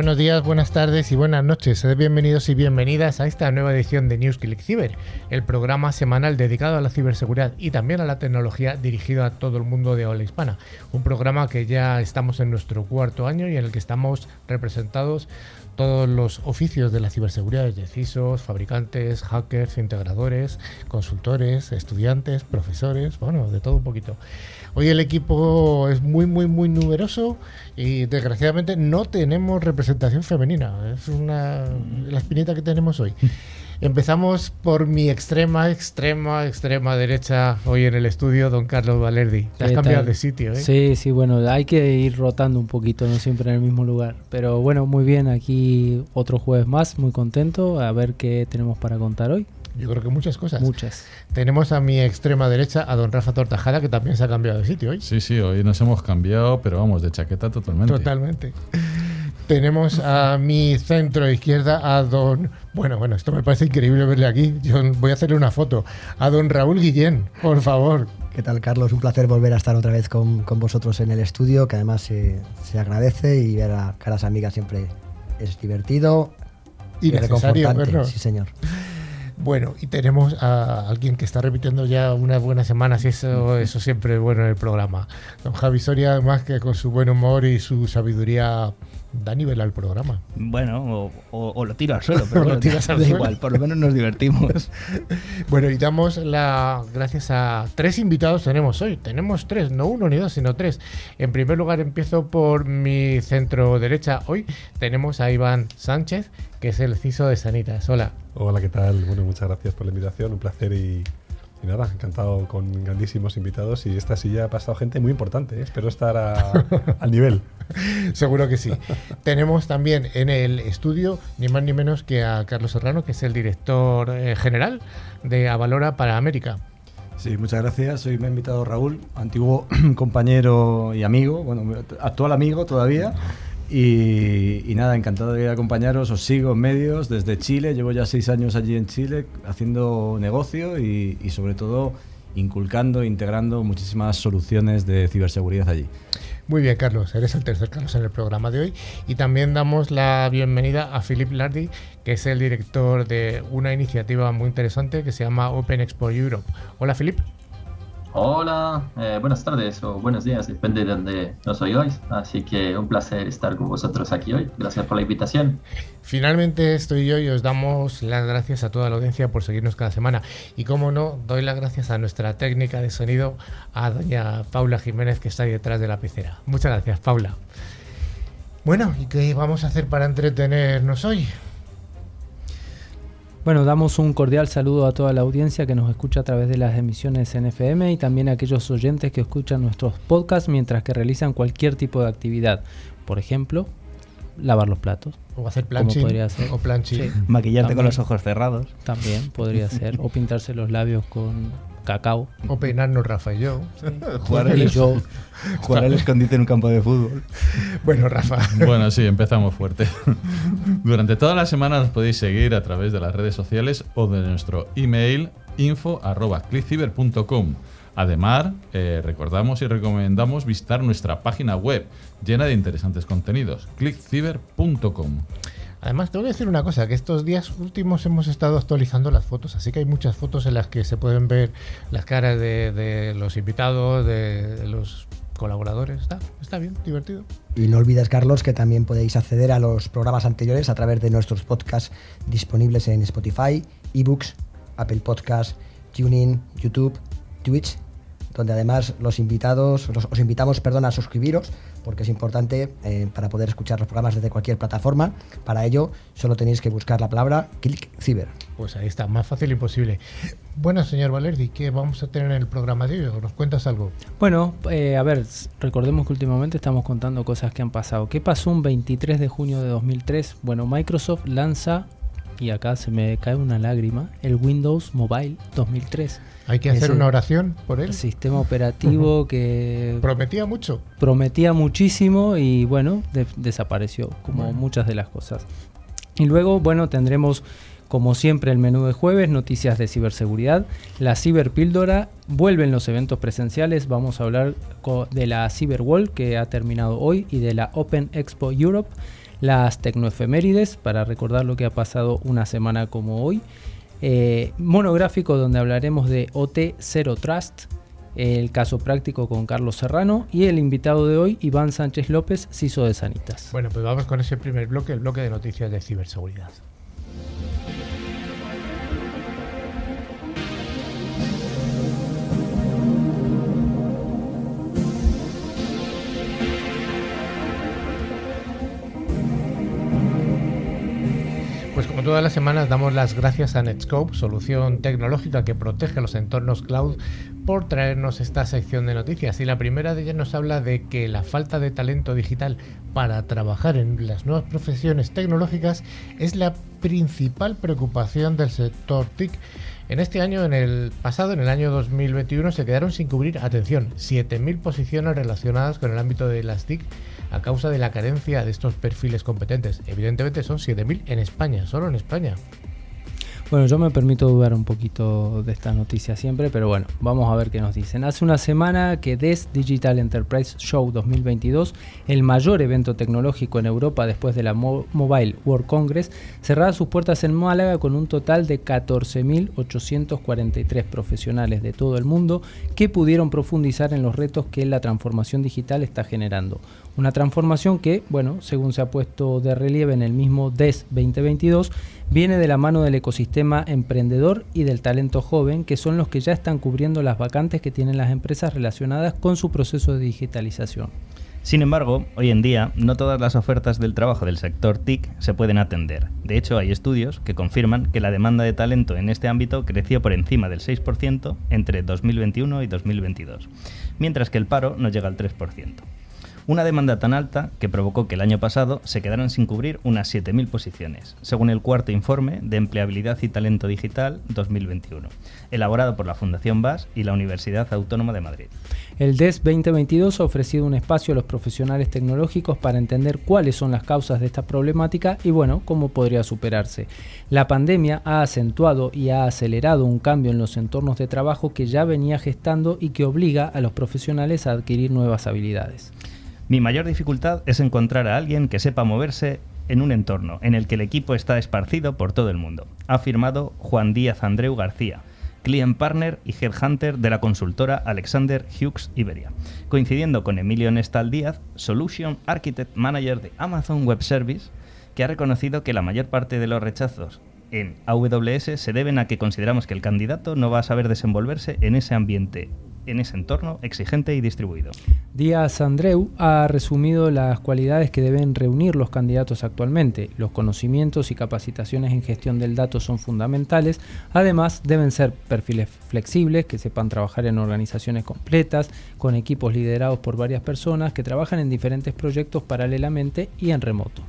Buenos días, buenas tardes y buenas noches. Sed bienvenidos y bienvenidas a esta nueva edición de News Click el programa semanal dedicado a la ciberseguridad y también a la tecnología dirigido a todo el mundo de habla hispana. Un programa que ya estamos en nuestro cuarto año y en el que estamos representados todos los oficios de la ciberseguridad, de CISOs, fabricantes, hackers, integradores, consultores, estudiantes, profesores, bueno, de todo un poquito. Hoy el equipo es muy, muy, muy numeroso y desgraciadamente no tenemos representación femenina. Es una la espinita que tenemos hoy. Empezamos por mi extrema, extrema, extrema derecha hoy en el estudio, don Carlos Valerdi. Te has cambiado de sitio, ¿eh? Sí, sí, bueno, hay que ir rotando un poquito, no siempre en el mismo lugar. Pero bueno, muy bien, aquí otro jueves más, muy contento, a ver qué tenemos para contar hoy. Yo creo que muchas cosas. Muchas. Tenemos a mi extrema derecha a don Rafa Tortajada, que también se ha cambiado de sitio hoy. Sí, sí, hoy nos hemos cambiado, pero vamos, de chaqueta totalmente. Totalmente. Tenemos a mi centro izquierda a don. Bueno, bueno, esto me parece increíble verle aquí. Yo voy a hacerle una foto. A don Raúl Guillén, por favor. ¿Qué tal, Carlos? Un placer volver a estar otra vez con, con vosotros en el estudio, que además se, se agradece y ver a caras amigas siempre es divertido y, necesario reconfortante. Sí, señor. Bueno, y tenemos a alguien que está repitiendo ya unas buenas semanas y eso, eso siempre es bueno en el programa. Don Javi Soria, además que con su buen humor y su sabiduría da nivel al programa. Bueno, o, o lo tiro al suelo, pero lo tiras al da igual, por lo menos nos divertimos. bueno, y damos la gracias a tres invitados tenemos hoy. Tenemos tres, no uno ni dos, sino tres. En primer lugar empiezo por mi centro derecha. Hoy tenemos a Iván Sánchez, que es el CISO de Sanitas. Hola. Hola, ¿qué tal? Bueno, muchas gracias por la invitación, un placer y, y nada, encantado con grandísimos invitados y esta silla ha pasado gente muy importante, ¿eh? espero estar a, al nivel. Seguro que sí. Tenemos también en el estudio ni más ni menos que a Carlos Serrano, que es el director eh, general de Avalora para América. Sí, muchas gracias. Hoy me ha invitado Raúl, antiguo compañero y amigo, bueno, actual amigo todavía. Y, nada, encantado de acompañaros. Os sigo en medios desde Chile. Llevo ya seis años allí en Chile haciendo negocio y, y sobre todo inculcando, integrando muchísimas soluciones de ciberseguridad allí. Muy bien, Carlos, eres el tercer Carlos en el programa de hoy. Y también damos la bienvenida a Philip Lardy, que es el director de una iniciativa muy interesante que se llama Open Expo Europe. Hola, Philip. Hola, eh, buenas tardes o buenos días, depende de donde nos oigáis. Así que un placer estar con vosotros aquí hoy. Gracias por la invitación. Finalmente estoy yo y os damos las gracias a toda la audiencia por seguirnos cada semana. Y como no, doy las gracias a nuestra técnica de sonido, a doña Paula Jiménez, que está ahí detrás de la pecera. Muchas gracias, Paula. Bueno, ¿y qué vamos a hacer para entretenernos hoy? Bueno, damos un cordial saludo a toda la audiencia que nos escucha a través de las emisiones NFM y también a aquellos oyentes que escuchan nuestros podcasts mientras que realizan cualquier tipo de actividad. Por ejemplo, lavar los platos. O hacer planching. Podría ser. O planching. Sí. Maquillarte También. con los ojos cerrados. También podría ser. O pintarse los labios con cacao. O peinarnos Rafa y yo. Jugar Y al, yo, jugar al escondite en un campo de fútbol. Bueno, Rafa. Bueno, sí, empezamos fuerte. Durante toda la semana nos podéis seguir a través de las redes sociales o de nuestro email info.clickciber.com. Además, eh, recordamos y recomendamos visitar nuestra página web llena de interesantes contenidos, clickciber.com. Además, tengo que decir una cosa, que estos días últimos hemos estado actualizando las fotos, así que hay muchas fotos en las que se pueden ver las caras de, los invitados, de, de los colaboradores. Está, está bien, divertido. Y no olvides, Carlos, que también podéis acceder a los programas anteriores a través de nuestros podcasts disponibles en Spotify, eBooks, Apple Podcasts, TuneIn, YouTube, Twitch, donde además los invitados, los, os invitamos perdón, a suscribiros, porque es importante eh, para poder escuchar los programas desde cualquier plataforma. Para ello, solo tenéis que buscar la palabra Click Ciber. Pues ahí está, más fácil imposible. Bueno, señor Valerdi, ¿qué vamos a tener en el programa de hoy? ¿Nos cuentas algo? Bueno, eh, a ver, recordemos que últimamente estamos contando cosas que han pasado. ¿Qué pasó un 23 de junio de 2003? Bueno, Microsoft lanza, y acá se me cae una lágrima, el Windows Mobile 2003. Hay que hacer una oración por él. Sistema operativo que Prometía mucho. prometía muchísimo y bueno, de- desapareció, como Bueno. muchas de las cosas. Y luego, bueno, tendremos como siempre el menú de jueves, noticias de ciberseguridad, la ciberpíldora, vuelven los eventos presenciales, vamos a hablar de la Cyberwall que ha terminado hoy y de la Open Expo Europe, las tecnoefemérides para recordar lo que ha pasado una semana como hoy, eh, monográfico donde hablaremos de OT Zero Trust, el caso práctico con Carlos Serrano y el invitado de hoy, Iván Sánchez López, CISO de Sanitas. Bueno, pues vamos con ese primer bloque, el bloque de noticias de ciberseguridad. Como todas las semanas damos las gracias a Netscope, solución tecnológica que protege los entornos cloud, por traernos esta sección de noticias. Y la primera de ellas nos habla de que la falta de talento digital para trabajar en las nuevas profesiones tecnológicas es la principal preocupación del sector TIC. En este año, en el pasado, en el año 2021, se quedaron sin cubrir, atención, 7.000 posiciones relacionadas con el ámbito de las TIC a causa de la carencia de estos perfiles competentes. Evidentemente son 7.000 en España, solo en España. Bueno, yo me permito dudar un poquito de esta noticia siempre, pero bueno, vamos a ver qué nos dicen. Hace una semana que DES Digital Enterprise Show 2022, el mayor evento tecnológico en Europa después de la Mobile World Congress, cerraba sus puertas en Málaga con un total de 14.843 profesionales de todo el mundo que pudieron profundizar en los retos que la transformación digital está generando. Una transformación que, bueno, según se ha puesto de relieve en el mismo DES 2022, viene de la mano del ecosistema emprendedor y del talento joven, que son los que ya están cubriendo las vacantes que tienen las empresas relacionadas con su proceso de digitalización. Sin embargo, hoy en día no todas las ofertas del trabajo del sector TIC se pueden atender. De hecho, hay estudios que confirman que la demanda de talento en este ámbito creció por encima del 6% entre 2021 y 2022, mientras que el paro no llega al 3%. Una demanda tan alta que provocó que el año pasado se quedaran sin cubrir unas 7.000 posiciones, según el cuarto informe de Empleabilidad y Talento Digital 2021, elaborado por la Fundación BAS y la Universidad Autónoma de Madrid. El DES 2022 ha ofrecido un espacio a los profesionales tecnológicos para entender cuáles son las causas de esta problemática y bueno, cómo podría superarse. La pandemia ha acentuado y ha acelerado un cambio en los entornos de trabajo que ya venía gestando y que obliga a los profesionales a adquirir nuevas habilidades. Mi mayor dificultad es encontrar a alguien que sepa moverse en un entorno en el que el equipo está esparcido por todo el mundo, ha afirmado Juan Díaz Andreu García, client partner y headhunter de la consultora Alexander Hughes Iberia, coincidiendo con Emilio Nestal Díaz, Solution Architect Manager de Amazon Web Service, que ha reconocido que la mayor parte de los rechazos en AWS se deben a que consideramos que el candidato no va a saber desenvolverse en ese ambiente en ese entorno exigente y distribuido. Díaz Andreu ha resumido las cualidades que deben reunir los candidatos actualmente. Los conocimientos y capacitaciones en gestión del dato son fundamentales. Además, deben ser perfiles flexibles, que sepan trabajar en organizaciones completas, con equipos liderados por varias personas que trabajan en diferentes proyectos paralelamente y en remoto.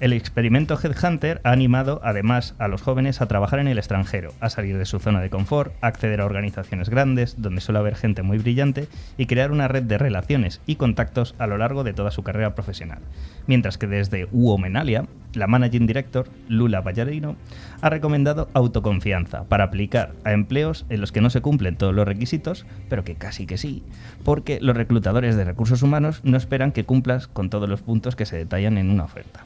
El experimento Headhunter ha animado además a los jóvenes a trabajar en el extranjero, a salir de su zona de confort, a acceder a organizaciones grandes donde suele haber gente muy brillante y crear una red de relaciones y contactos a lo largo de toda su carrera profesional. Mientras que desde Uomenalia, la Managing Director, Lula Ballarino, ha recomendado autoconfianza para aplicar a empleos en los que no se cumplen todos los requisitos, pero que casi que sí, porque los reclutadores de recursos humanos no esperan que cumplas con todos los puntos que se detallan en una oferta.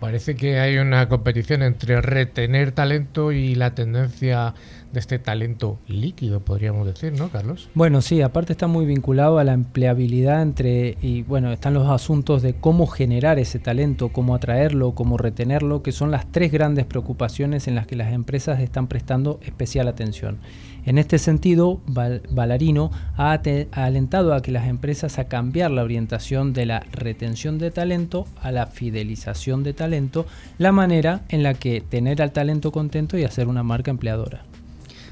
Parece que hay una competición entre retener talento y la tendencia de este talento líquido, podríamos decir, ¿no, Carlos? Bueno, sí, aparte está muy vinculado a la empleabilidad entre, y bueno, están los asuntos de cómo generar ese talento, cómo atraerlo, cómo retenerlo, que son las tres grandes preocupaciones en las que las empresas están prestando especial atención. En este sentido, Valarino ha alentado a que las empresas a cambiar la orientación de la retención de talento a la fidelización de talento, la manera en la que tener al talento contento y hacer una marca empleadora.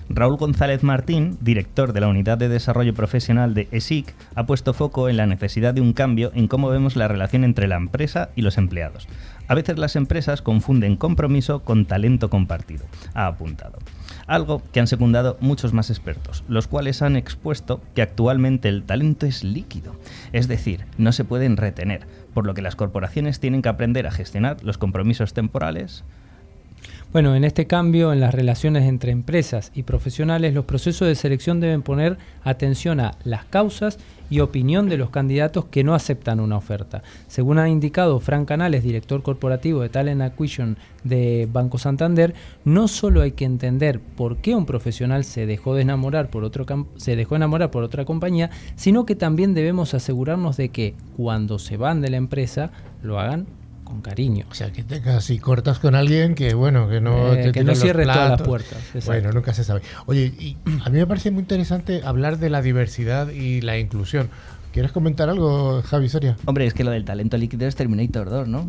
Raúl González Martín, director de la Unidad de Desarrollo Profesional de ESIC, ha puesto foco en la necesidad de un cambio en cómo vemos la relación entre la empresa y los empleados. A veces las empresas confunden compromiso con talento compartido, ha apuntado. Algo que han secundado muchos más expertos, los cuales han expuesto que actualmente el talento es líquido, es decir, no se pueden retener, por lo que las corporaciones tienen que aprender a gestionar los compromisos temporales, Bueno, en este cambio en las relaciones entre empresas y profesionales, los procesos de selección deben poner atención a las causas y opinión de los candidatos que no aceptan una oferta. Según ha indicado Frank Canales, director corporativo de Talent Acquisition de Banco Santander, no solo hay que entender por qué un profesional se dejó de enamorar por otro se dejó enamorar por otra compañía, sino que también debemos asegurarnos de que cuando se van de la empresa lo hagan con cariño. O sea, que tengas y cortas con alguien que, bueno, que no, eh, que no cierre todas las puertas. Bueno, nunca se sabe. Oye, y a mí me parece muy interesante hablar de la diversidad y la inclusión. ¿Quieres comentar algo, Javi Soria? Hombre, es que lo del talento líquido es Terminator 2, ¿no?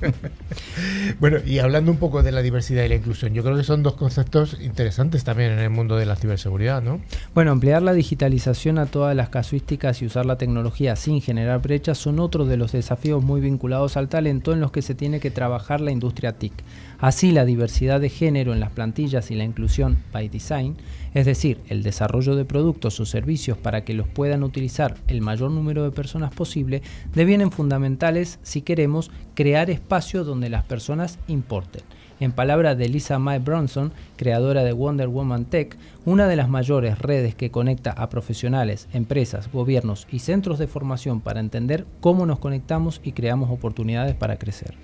bueno, y hablando un poco de la diversidad y la inclusión, yo creo que son dos conceptos interesantes también en el mundo de la ciberseguridad, ¿no? Bueno, emplear la digitalización a todas las casuísticas y usar la tecnología sin generar brechas son otro de los desafíos muy vinculados al talento en los que se tiene que trabajar la industria TIC. Así, la diversidad de género en las plantillas y la inclusión by design, es decir, el desarrollo de productos o servicios para que los puedan utilizar el mayor número de personas posible, devienen fundamentales si queremos crear espacios donde las personas importen. En palabras de Lisa Mae Bronson, creadora de Wonder Woman Tech, una de las mayores redes que conecta a profesionales, empresas, gobiernos y centros de formación para entender cómo nos conectamos y creamos oportunidades para crecer.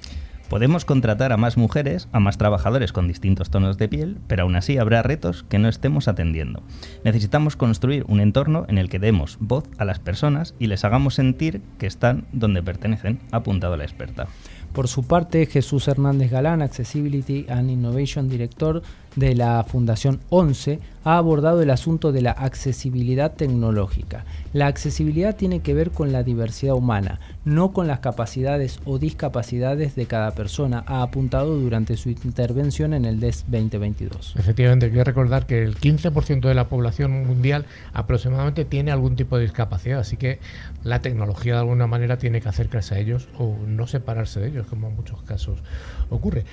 Podemos contratar a más mujeres, a más trabajadores con distintos tonos de piel, pero aún así habrá retos que no estemos atendiendo. Necesitamos construir un entorno en el que demos voz a las personas y les hagamos sentir que están donde pertenecen, ha apuntado la experta. Por su parte, Jesús Hernández Galán, Accessibility and Innovation Director de la Fundación 11, ha abordado el asunto de la accesibilidad tecnológica. La accesibilidad tiene que ver con la diversidad humana, no con las capacidades o discapacidades de cada persona, ha apuntado durante su intervención en el DES 2022. Efectivamente, que recordar que el 15% de la población mundial aproximadamente tiene algún tipo de discapacidad, así que la tecnología de alguna manera tiene que acercarse a ellos o no separarse de ellos, como en muchos casos ocurre.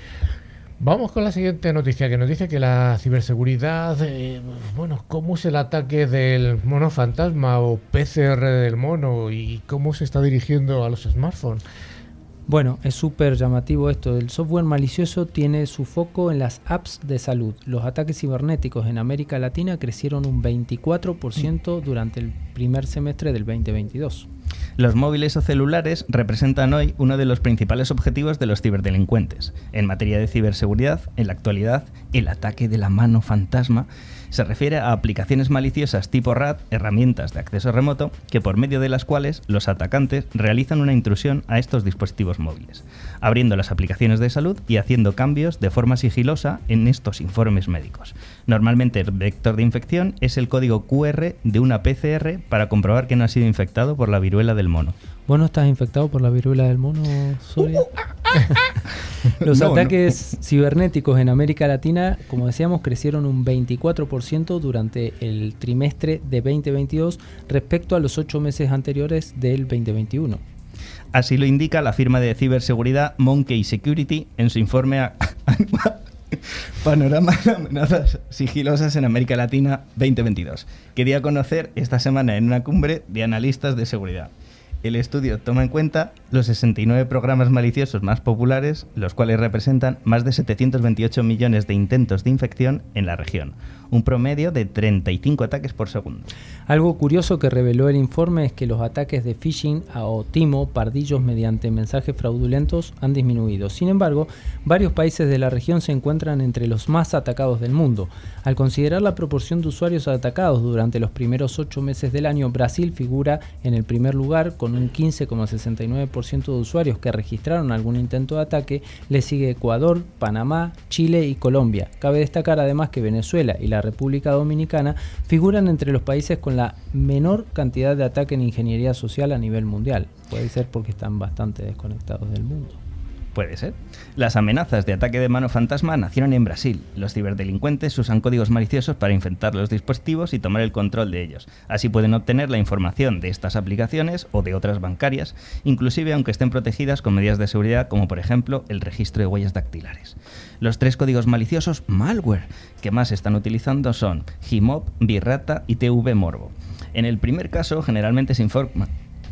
Vamos con la siguiente noticia que nos dice que la ciberseguridad, eh, bueno, cómo es el ataque del mono fantasma o PCR del mono y cómo se está dirigiendo a los smartphones. Bueno, es súper llamativo esto. El software malicioso tiene su foco en las apps de salud. Los ataques cibernéticos en América Latina crecieron un 24% durante el primer semestre del 2022. Los móviles o celulares representan hoy uno de los principales objetivos de los ciberdelincuentes. En materia de ciberseguridad, en la actualidad, el ataque de la mano fantasma se refiere a aplicaciones maliciosas tipo RAT, herramientas de acceso remoto, que por medio de las cuales los atacantes realizan una intrusión a estos dispositivos móviles, abriendo las aplicaciones de salud y haciendo cambios de forma sigilosa en estos informes médicos. Normalmente el vector de infección es el código QR de una PCR para comprobar que no ha sido infectado por la viruela del mono. ¿Vos no estás infectado por la viruela del mono, Soria? Los ataques cibernéticos en América Latina, como decíamos, crecieron un 24% durante el trimestre de 2022 respecto a los ocho meses anteriores del 2021. Así lo indica la firma de ciberseguridad Monkey Security en su informe a Panorama de amenazas sigilosas en América Latina 2022, que dio a conocer esta semana en una cumbre de analistas de seguridad. El estudio toma en cuenta los 69 programas maliciosos más populares, los cuales representan más de 728 millones de intentos de infección en la región, un promedio de 35 ataques por segundo. Algo curioso que reveló el informe es que los ataques de phishing o timo, pardillos mediante mensajes fraudulentos, han disminuido. Sin embargo, varios países de la región se encuentran entre los más atacados del mundo. Al considerar la proporción de usuarios atacados durante los primeros ocho meses del año, Brasil figura en el primer lugar con un 15,69% de usuarios que registraron algún intento de ataque. Le sigue Ecuador, Panamá, Chile y Colombia. Cabe destacar además que Venezuela y la República Dominicana figuran entre los países con la menor cantidad de ataque en ingeniería social a nivel mundial. Puede ser porque están bastante desconectados del mundo. Puede ser. Las amenazas de ataque de mano fantasma nacieron en Brasil. Los ciberdelincuentes usan códigos maliciosos para infectar los dispositivos y tomar el control de ellos. Así pueden obtener la información de estas aplicaciones o de otras bancarias, inclusive aunque estén protegidas con medidas de seguridad como por ejemplo el registro de huellas dactilares. Los tres códigos maliciosos malware que más están utilizando son Gmop, Birrata y TV Morbo. En el primer caso generalmente se informa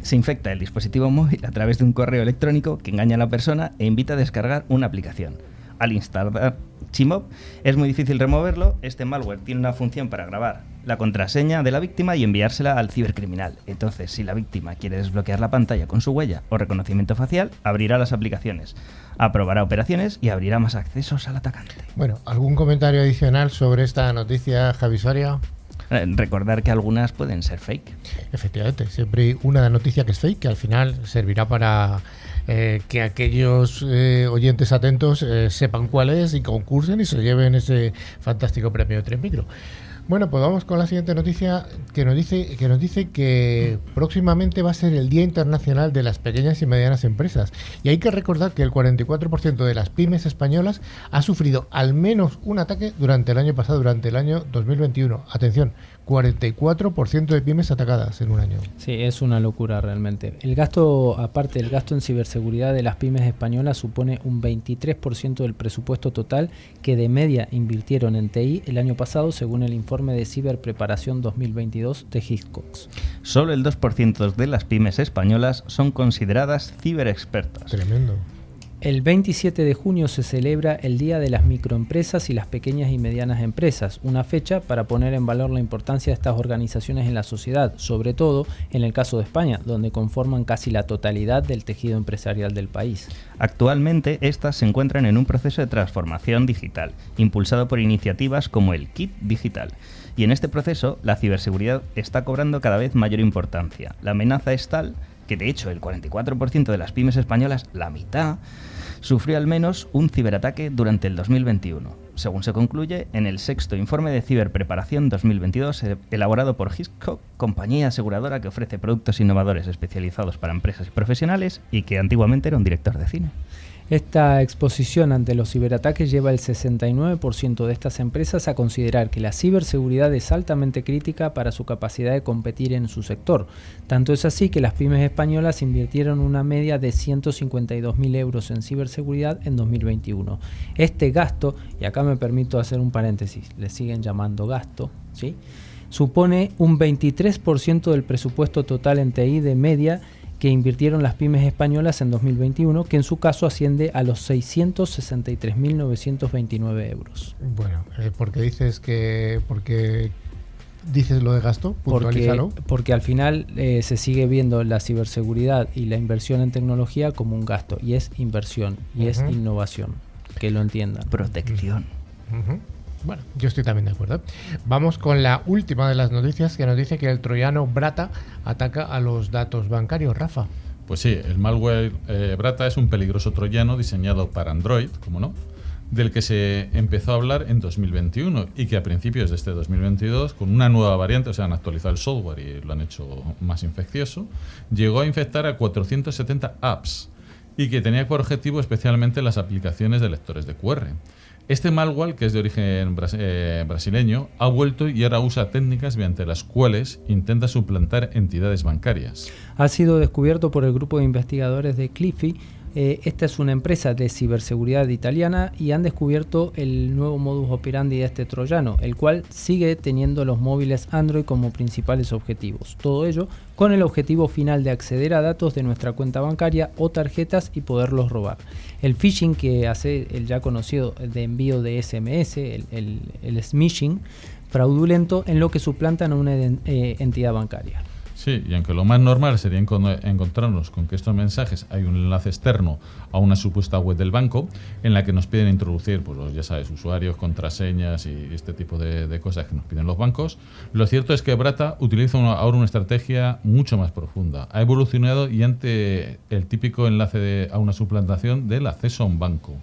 se infecta el dispositivo móvil a través de un correo electrónico que engaña a la persona e invita a descargar una aplicación. Al instalar Chimop es muy difícil removerlo. Este malware tiene una función para grabar la contraseña de la víctima y enviársela al cibercriminal. Entonces, si la víctima quiere desbloquear la pantalla con su huella o reconocimiento facial, abrirá las aplicaciones, aprobará operaciones y abrirá más accesos al atacante. Bueno, ¿algún comentario adicional sobre esta noticia, Javi Soria? Eh, recordar que algunas pueden ser fake. Efectivamente, siempre hay una noticia que es fake que al final servirá para eh, que aquellos eh, oyentes atentos sepan cuál es y concursen y se lleven ese fantástico premio de 3 micro. Bueno, pues vamos con la siguiente noticia que nos dice que nos dice que próximamente va a ser el Día Internacional de las Pequeñas y Medianas Empresas. Y hay que recordar que el 44% de las pymes españolas ha sufrido al menos un ataque durante el año pasado, durante el año 2021. Atención, 44% de pymes atacadas en un año. Sí, es una locura realmente. El gasto, aparte del gasto en ciberseguridad de las pymes españolas, supone un 23% del presupuesto total que de media invirtieron en TI el año pasado, según el informe de Ciberpreparación 2022 de Hiscox. Solo el 2% de las pymes españolas son consideradas ciberexpertas. Tremendo. El 27 de junio se celebra el Día de las Microempresas y las Pequeñas y Medianas Empresas, una fecha para poner en valor la importancia de estas organizaciones en la sociedad, sobre todo en el caso de España, donde conforman casi la totalidad del tejido empresarial del país. Actualmente, estas se encuentran en un proceso de transformación digital, impulsado por iniciativas como el KIT Digital. Y en este proceso, la ciberseguridad está cobrando cada vez mayor importancia. La amenaza es tal que de hecho el 44% de las pymes españolas, la mitad, sufrió al menos un ciberataque durante el 2021, según se concluye en el sexto informe de ciberpreparación 2022 eh, elaborado por Hiscox, compañía aseguradora que ofrece productos innovadores especializados para empresas y profesionales y que antiguamente era un director de cine. Esta exposición ante los ciberataques lleva el 69% de estas empresas a considerar que la ciberseguridad es altamente crítica para su capacidad de competir en su sector. Tanto es así que las pymes españolas invirtieron una media de 152.000 euros en ciberseguridad en 2021. Este gasto, y acá me permito hacer un paréntesis, le siguen llamando gasto, ¿sí? supone un 23% del presupuesto total en TI de media que invirtieron las pymes españolas en 2021, que en su caso asciende a los 663.929 euros. Bueno, eh, ¿por qué dices que porque dices lo de gasto? Porque, porque al final eh, se sigue viendo la ciberseguridad y la inversión en tecnología como un gasto, y es inversión, y es innovación, que lo entiendan. Protección. Bueno, yo estoy también de acuerdo. Vamos con la última de las noticias que nos dice que el troyano Brata ataca a los datos bancarios. Rafa. Pues sí, el malware eh, Brata es un peligroso troyano diseñado para Android, como no, del que se empezó a hablar en 2021 y que a principios de este 2022, con una nueva variante, o sea, han actualizado el software y lo han hecho más infeccioso, llegó a infectar a 470 apps y que tenía por objetivo especialmente las aplicaciones de lectores de QR. Este malware, que es de origen eh, brasileño, ha vuelto y ahora usa técnicas mediante las cuales intenta suplantar entidades bancarias. Ha sido descubierto por el grupo de investigadores de Cliffy eh, esta es una empresa de ciberseguridad italiana y han descubierto el nuevo modus operandi de este troyano, el cual sigue teniendo los móviles Android como principales objetivos. Todo ello con el objetivo final de acceder a datos de nuestra cuenta bancaria o tarjetas y poderlos robar. El phishing que hace el ya conocido de envío de SMS, el, smishing, fraudulento en lo que suplantan a una eh, entidad bancaria. Sí, y aunque lo más normal sería encontrarnos con que estos mensajes hay un enlace externo a una supuesta web del banco en la que nos piden introducir, pues ya sabes, usuarios, contraseñas y este tipo de, cosas que nos piden los bancos, lo cierto es que Brata utiliza ahora una estrategia mucho más profunda. Ha evolucionado y ante el típico enlace a una suplantación del acceso a un banco.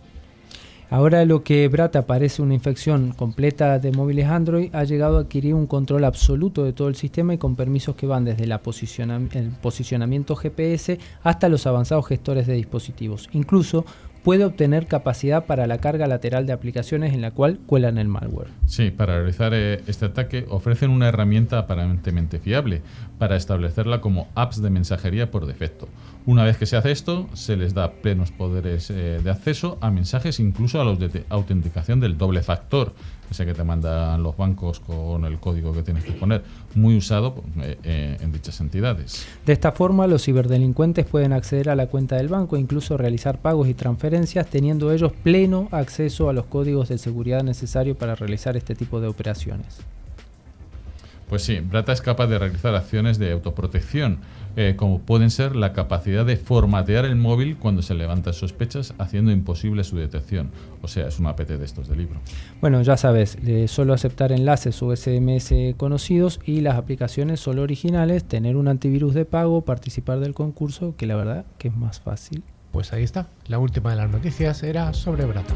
Ahora lo que Brata parece una infección completa de móviles Android ha llegado a adquirir un control absoluto de todo el sistema y con permisos que van desde el posicionamiento GPS hasta los avanzados gestores de dispositivos. Incluso puede obtener capacidad para la carga lateral de aplicaciones en la cual cuelan el malware. Sí, para realizar eh, este ataque ofrecen una herramienta aparentemente fiable para establecerla como apps de mensajería por defecto. Una vez que se hace esto, se les da plenos poderes eh, de acceso a mensajes, incluso a los de autenticación del doble factor, ese que te mandan los bancos con el código que tienes que poner, muy usado eh, eh, en dichas entidades. De esta forma, los ciberdelincuentes pueden acceder a la cuenta del banco e incluso realizar pagos y transferencias teniendo ellos pleno acceso a los códigos de seguridad necesarios para realizar este tipo de operaciones. Pues sí, Brata es capaz de realizar acciones de autoprotección, eh, como pueden ser la capacidad de formatear el móvil cuando se levantan sospechas, haciendo imposible su detección. O sea, es un APT de estos de libro. Bueno, ya sabes, eh, solo aceptar enlaces o SMS conocidos y las aplicaciones solo originales, tener un antivirus de pago, participar del concurso, que la verdad que es más fácil. Pues ahí está, la última de las noticias era sobre Brata.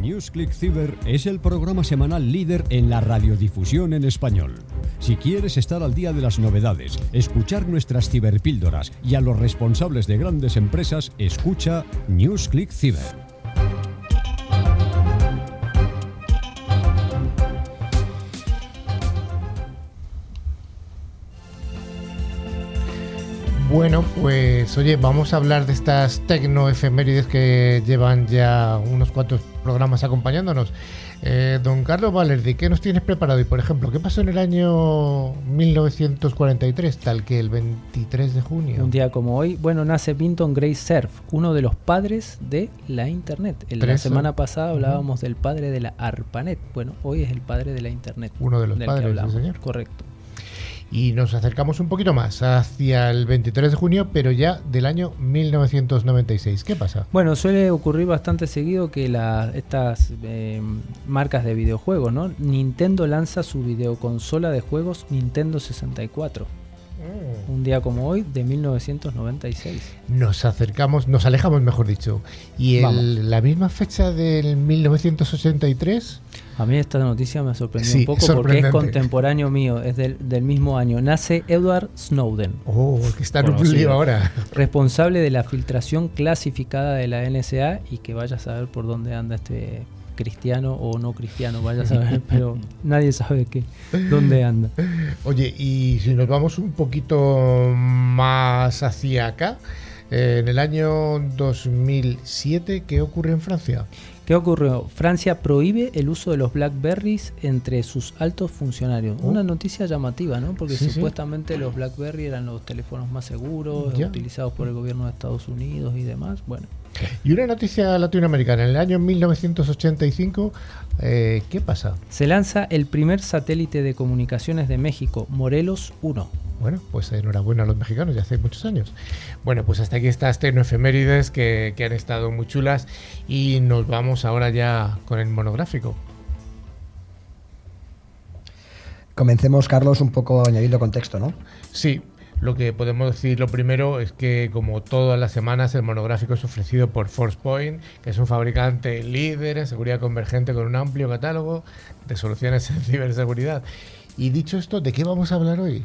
NewsClick Cyber es el programa semanal líder en la radiodifusión en español. Si quieres estar al día de las novedades, escuchar nuestras ciberpíldoras y a los responsables de grandes empresas, escucha NewsClick Cyber. Bueno, pues oye, vamos a hablar de estas tecnoefemérides que llevan ya unos cuantos programas acompañándonos. Eh, don Carlos Valerdi, ¿qué nos tienes preparado? Y por ejemplo, ¿qué pasó en el año 1943, tal que el 23 de junio? Un día como hoy, bueno, nace Vinton Gray Cerf, uno de los padres de la Internet. En la semana ¿eh? pasada hablábamos del padre de la ARPANET. Bueno, hoy es el padre de la Internet. Uno de los padres, sí, señor. Correcto. Y nos acercamos un poquito más hacia el 23 de junio, pero ya del año 1996. ¿Qué pasa? Bueno, suele ocurrir bastante seguido que estas eh, marcas de videojuegos, ¿no? Nintendo lanza su videoconsola de juegos Nintendo 64. Un día como hoy, de 1996. Nos acercamos, nos alejamos, mejor dicho. Y el- la misma fecha del 1983, A mí esta noticia me sorprendió Sí, un poco porque es contemporáneo mío, es del, del mismo año. Nace Edward Snowden, oh, que está en un lío ahora. responsable de la filtración clasificada de la NSA y que vaya a saber por dónde anda este cristiano o no cristiano, vaya a saber, pero nadie sabe qué, dónde anda. Oye, y si nos vamos un poquito más hacia acá, eh, en el año 2007, ¿qué ocurre en Francia? ¿Qué ocurrió? Francia prohíbe el uso de los Blackberries entre sus altos funcionarios. Oh. Una noticia llamativa, ¿no? Porque Sí, sí. supuestamente los Blackberry eran los teléfonos más seguros, Ya. utilizados por el gobierno de Estados Unidos y demás. Bueno, Y una noticia latinoamericana, en el año 1985, eh, ¿qué pasa? se lanza el primer satélite de comunicaciones de México, Morelos 1. Bueno, pues enhorabuena a los mexicanos, ya hace muchos años. Bueno, pues hasta aquí estas tecnoefemérides que, que han estado muy chulas y nos vamos ahora ya con el monográfico. Comencemos, Carlos, un poco añadiendo contexto, ¿no? Sí, lo que podemos decir lo primero es que como todas las semanas el monográfico es ofrecido por ForcePoint, que es un fabricante líder en seguridad convergente con un amplio catálogo de soluciones en ciberseguridad. Y dicho esto, ¿de qué vamos a hablar hoy?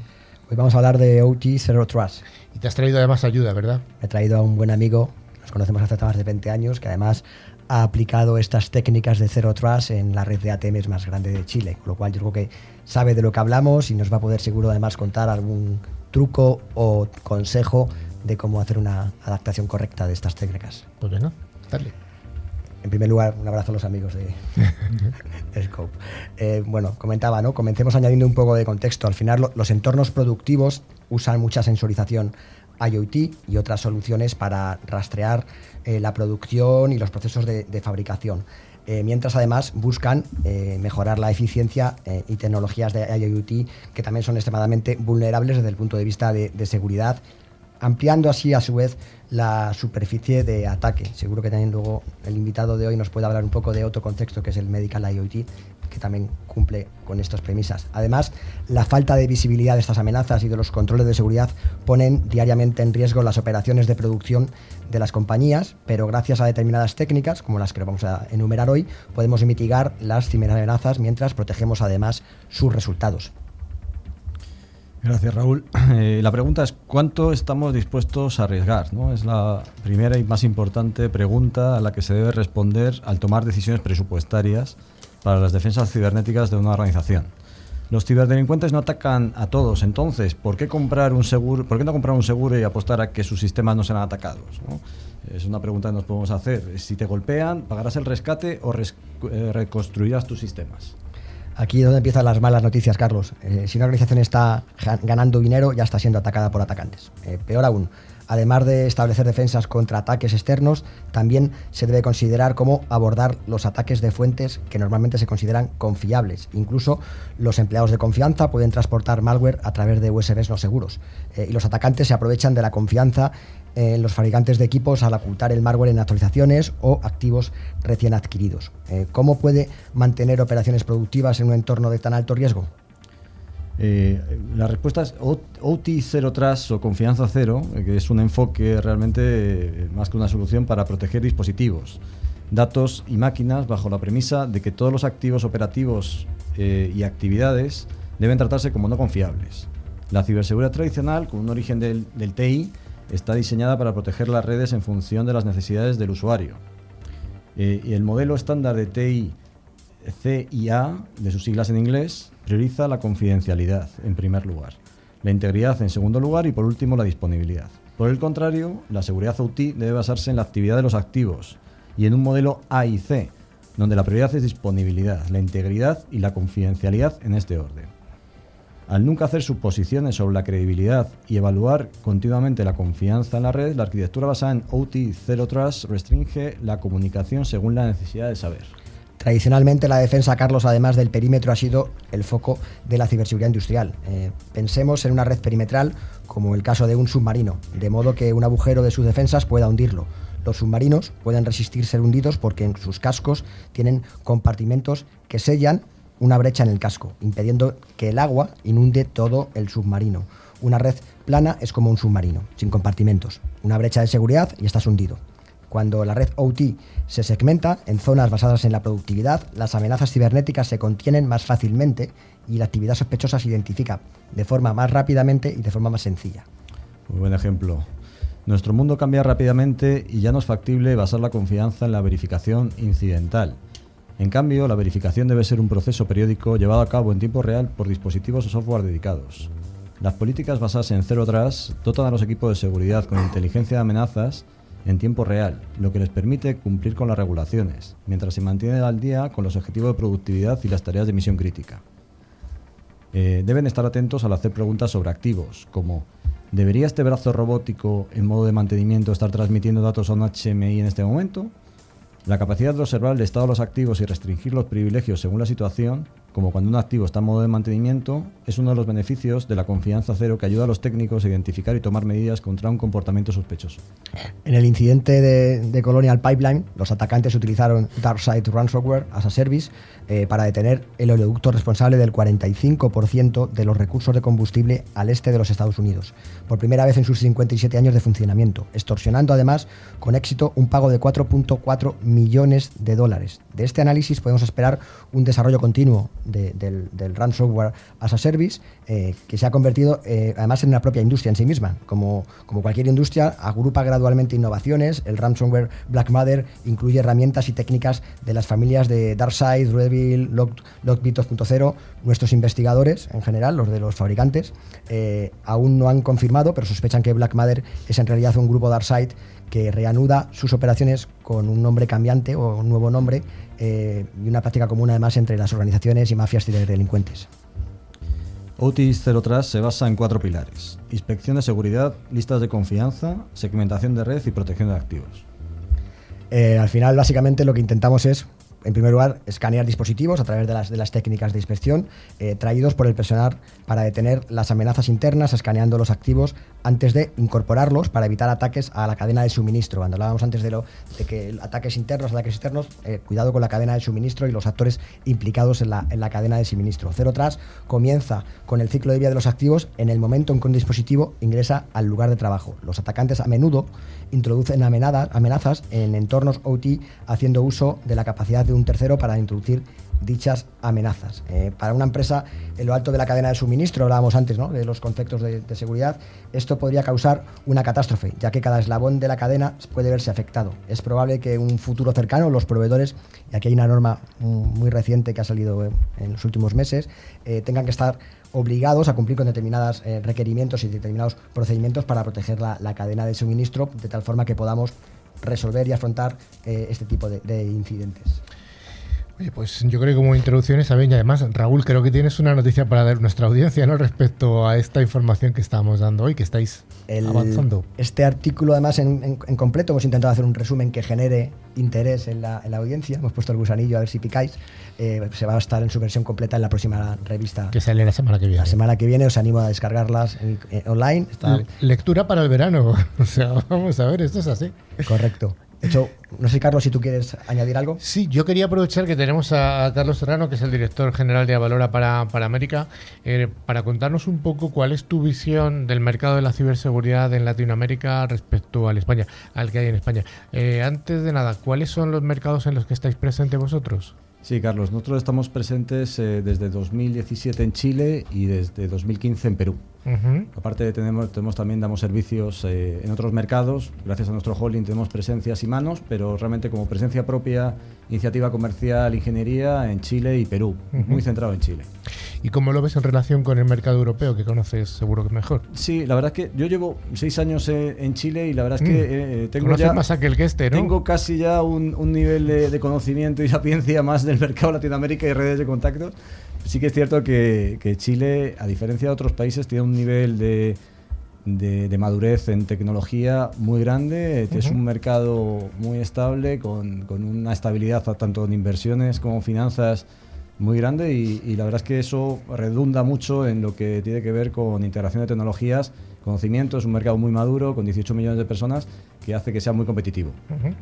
Hoy vamos a hablar de OT Zero Trust. Y te has traído además ayuda, ¿verdad? Me he traído a un buen amigo, nos conocemos hace más de 20 años, que además ha aplicado estas técnicas de Zero Trust en la red de ATMs más grande de Chile, con lo cual yo creo que sabe de lo que hablamos y nos va a poder seguro además contar algún truco o consejo de cómo hacer una adaptación correcta de estas técnicas. Pues venga, dale. En primer lugar, un abrazo a los amigos de, de Scope. Eh, bueno, comentaba, ¿no? Comencemos añadiendo un poco de contexto. Al final, lo- los entornos productivos usan mucha sensorización IoT y otras soluciones para rastrear eh, la producción y los procesos de, de fabricación. Eh, mientras además buscan eh, mejorar la eficiencia eh, y tecnologías de IoT que también son extremadamente vulnerables desde el punto de vista de, de seguridad ampliando así a su vez la superficie de ataque. Seguro que también luego el invitado de hoy nos puede hablar un poco de otro contexto que es el Medical IoT, que también cumple con estas premisas. Además, la falta de visibilidad de estas amenazas y de los controles de seguridad ponen diariamente en riesgo las operaciones de producción de las compañías, pero gracias a determinadas técnicas, como las que vamos a enumerar hoy, podemos mitigar las ciberamenazas mientras protegemos además sus resultados. Gracias, Raúl. Eh, la pregunta es, ¿cuánto estamos dispuestos a arriesgar? ¿no? Es la primera y más importante pregunta a la que se debe responder al tomar decisiones presupuestarias para las defensas cibernéticas de una organización. Los ciberdelincuentes no atacan a todos, entonces, ¿por qué, comprar un seguro, ¿por qué no comprar un seguro y apostar a que sus sistemas no sean atacados? Es una pregunta que nos podemos hacer. Si te golpean, ¿pagarás el rescate o eh, reconstruirás tus sistemas? Aquí es donde empiezan las malas noticias, Carlos. Eh, si una organización está ganando dinero, ya está siendo atacada por atacantes. Eh, peor aún, Además de establecer defensas contra ataques externos, también se debe considerar cómo abordar los ataques de fuentes que normalmente se consideran confiables. Incluso los empleados de confianza pueden transportar malware a través de USBs no seguros. Eh, y los atacantes se aprovechan de la confianza en los fabricantes de equipos al ocultar el malware en actualizaciones o activos recién adquiridos. Eh, ¿Cómo puede mantener operaciones productivas en un entorno de tan alto riesgo? Eh, la respuesta es OT Zero Trust o Confianza Cero, eh, que es un enfoque realmente eh, más que una solución para proteger dispositivos, datos y máquinas bajo la premisa de que todos los activos operativos y actividades deben tratarse como no confiables. La ciberseguridad tradicional, con un origen del, del TI, está diseñada para proteger las redes en función de las necesidades del usuario. y el modelo estándar de TI CIA, de sus siglas en inglés, prioriza la confidencialidad en primer lugar, la integridad en segundo lugar y por último la disponibilidad. Por el contrario, la seguridad OT debe basarse en la actividad de los activos y en un modelo A donde la prioridad es disponibilidad, la integridad y la confidencialidad en este orden. Al nunca hacer suposiciones sobre la credibilidad y evaluar continuamente la confianza en la red, la arquitectura basada en OT Zero Trust restringe la comunicación según la necesidad de saber. Tradicionalmente la defensa, Carlos, además del perímetro, ha sido el foco de la ciberseguridad industrial. Eh, pensemos en una red perimetral como el caso de un submarino, de modo que un agujero de sus defensas pueda hundirlo. Los submarinos pueden resistir ser hundidos porque en sus cascos tienen compartimentos que sellan una brecha en el casco, impidiendo que el agua inunde todo el submarino. Una red plana es como un submarino, sin compartimentos. Una brecha de seguridad y estás hundido. Cuando la red OT se segmenta en zonas basadas en la productividad, las amenazas cibernéticas se contienen más fácilmente y la actividad sospechosa se identifica de forma más rápidamente y de forma más sencilla. Muy buen ejemplo. Nuestro mundo cambia rápidamente y ya no es factible basar la confianza en la verificación incidental. En cambio, la verificación debe ser un proceso periódico llevado a cabo en tiempo real por dispositivos o software dedicados. Las políticas basadas en Zero Trust dotan a los equipos de seguridad con inteligencia de amenazas en tiempo real, lo que les permite cumplir con las regulaciones, mientras se mantiene al día con los objetivos de productividad y las tareas de misión crítica. Eh, deben estar atentos al hacer preguntas sobre activos, como ¿debería este brazo robótico en modo de mantenimiento estar transmitiendo datos a un HMI en este momento? La capacidad de observar el estado de los activos y restringir los privilegios según la situación, como cuando un activo está en modo de mantenimiento, es uno de los beneficios de la confianza cero que ayuda a los técnicos a identificar y tomar medidas contra un comportamiento sospechoso. En el incidente de, Colonial Pipeline, los atacantes utilizaron DarkSide Ransomware as a Service eh, para detener el oleoducto responsable del 45% de los recursos de combustible al este de los Estados Unidos, por primera vez en sus 57 años de funcionamiento, extorsionando además con éxito un pago de 4.4 millones de dólares. De este análisis podemos esperar un desarrollo continuo del, ransomware as a service eh, que se ha convertido eh, además en una propia industria en sí misma. Como, como cualquier industria, agrupa gradualmente innovaciones. El ransomware Black Mother incluye herramientas y técnicas de las familias de DarkSide, Red Lockbit 2.0, nuestros investigadores en general, los de los fabricantes, eh, aún no han confirmado, pero sospechan que Black Mother es en realidad un grupo DarkSide que reanuda sus operaciones con un nombre cambiante o un nuevo nombre eh, y una práctica común además entre las organizaciones y mafias ciberdelincuentes. Otis Zero Trust se basa en cuatro pilares: inspección de seguridad, listas de confianza, segmentación de red y protección de activos. Eh, al final, básicamente, lo que intentamos es en primer lugar, escanear dispositivos a través de las, de las técnicas de inspección eh, traídos por el personal para detener las amenazas internas, escaneando los activos antes de incorporarlos para evitar ataques a la cadena de suministro. Cuando hablábamos antes de, lo, de que ataques internos, ataques externos, eh, cuidado con la cadena de suministro y los actores implicados en la, en la cadena de suministro. Cero Trust comienza con el ciclo de vida de los activos en el momento en que un dispositivo ingresa al lugar de trabajo. Los atacantes a menudo introducen amenazas en entornos OT haciendo uso de la capacidad de un tercero para introducir dichas amenazas. Eh, para una empresa en lo alto de la cadena de suministro, hablábamos antes ¿no? de los conceptos de, seguridad, esto podría causar una catástrofe, ya que cada eslabón de la cadena puede verse afectado. Es probable que en un futuro cercano los proveedores, y aquí hay una norma muy reciente que ha salido en los últimos meses, eh, tengan que estar obligados a cumplir con determinados eh, requerimientos y determinados procedimientos para proteger la cadena de suministro, de tal forma que podamos resolver y afrontar este tipo de incidentes. Oye, pues yo creo que como introducción está bien y además, Raúl, creo que tienes una noticia para dar a nuestra audiencia ¿no? respecto a esta información que estamos dando hoy, que estáis El- avanzando. Este artículo, además, en, en- en completo, hemos intentado hacer un resumen que genere interés en la, en la audiencia. Hemos puesto el gusanillo a ver si picáis. Eh, se va a estar en su versión completa en la próxima revista. Que sale la semana que viene. La semana que viene os animo a descargarlas en- eh, online. Está Lectura para el verano. O sea, vamos a ver, esto es así. correcto. De hecho, no sé, Carlos, si tú quieres añadir algo. Sí, yo quería aprovechar que tenemos a Carlos Serrano, que es el director general de Avalora para, para América, eh, para contarnos un poco cuál es tu visión del mercado de la ciberseguridad en Latinoamérica respecto al España, al que hay en España. Eh, antes de nada, ¿cuáles son los mercados en los que estáis presentes vosotros? Sí, Carlos, nosotros estamos presentes eh, desde 2017 en Chile y desde 2015 en Perú. Aparte tenemos, tenemos también damos servicios eh, en otros mercados, gracias a nuestro holding tenemos presencias y manos, pero realmente como presencia propia, iniciativa comercial, ingeniería en Chile y Perú, muy centrado en Chile. ¿Y cómo lo ves en relación con el mercado europeo, que conoces seguro que mejor? Sí, la verdad es que yo llevo seis años eh, en Chile y la verdad es que Mm. eh, eh, tengo ya más aquel que este, ¿no? tengo casi ya un, un nivel de, de conocimiento y sapiencia más del mercado Latinoamérica y redes de contactos. Sí que es cierto que, que Chile, a diferencia de otros países, tiene un nivel de, de- de madurez en tecnología muy grande. Es un mercado muy estable, con, con una estabilidad tanto en inversiones como finanzas muy grande y, y la verdad es que eso redunda mucho en lo que tiene que ver con integración de tecnologías, conocimiento, es un mercado muy maduro, con 18 millones de personas, que hace que sea muy competitivo. Ujú.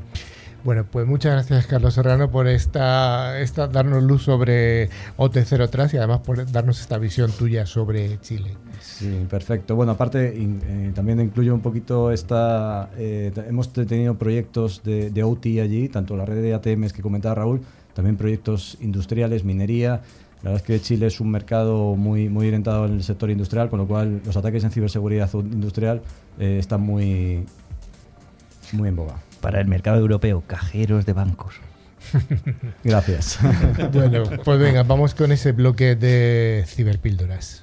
Bueno, pues muchas gracias Carlos Serrano por esta, esta darnos luz sobre OT0 Trans y además por darnos esta visión tuya sobre Chile. Sí, perfecto. Bueno, aparte eh, también incluye un poquito esta... eh, hemos te- tenido proyectos de, de OT allí, tanto la red de ATMs que comentaba Raúl, también proyectos industriales, minería. La verdad es que Chile es un mercado muy, muy orientado en el sector industrial, con lo cual los ataques en ciberseguridad industrial eh, están muy, muy en boga. Para el mercado europeo, cajeros de bancos. Gracias. Bueno, pues venga, vamos con ese bloque de ciberpíldoras.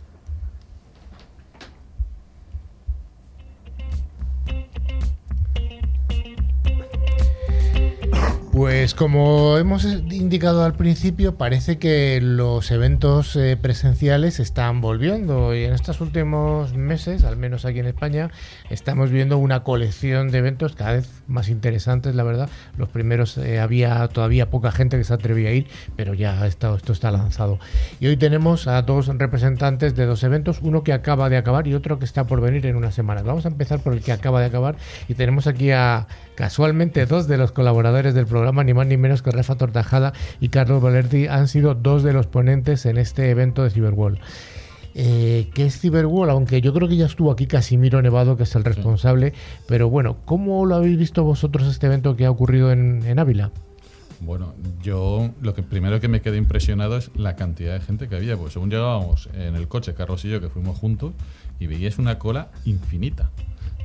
Pues como hemos indicado al principio, parece que los eventos eh, presenciales están volviendo y en estos últimos meses, al menos aquí en España, estamos viendo una colección de eventos cada vez más interesantes, la verdad. Los primeros eh, había todavía poca gente que se atrevía a ir, pero ya esto, esto está lanzado. Y hoy tenemos a dos representantes de dos eventos, uno que acaba de acabar y otro que está por venir en una semana. Vamos a empezar por el que acaba de acabar y tenemos aquí a casualmente dos de los colaboradores del programa, ni más ni menos que Rafa Tortajada y Carlos Valerdi, han sido dos de los ponentes en este evento de Cyberwall. Eh, ¿Qué es Cyberwall? Aunque yo creo que ya estuvo aquí Casimiro Nevado, que es el responsable, pero bueno, ¿cómo lo habéis visto vosotros este evento que ha ocurrido en, en Ávila? Bueno, yo lo que primero que me quedé impresionado es la cantidad de gente que había, porque según llegábamos en el coche, Carlos y yo, que fuimos juntos, y veías una cola infinita.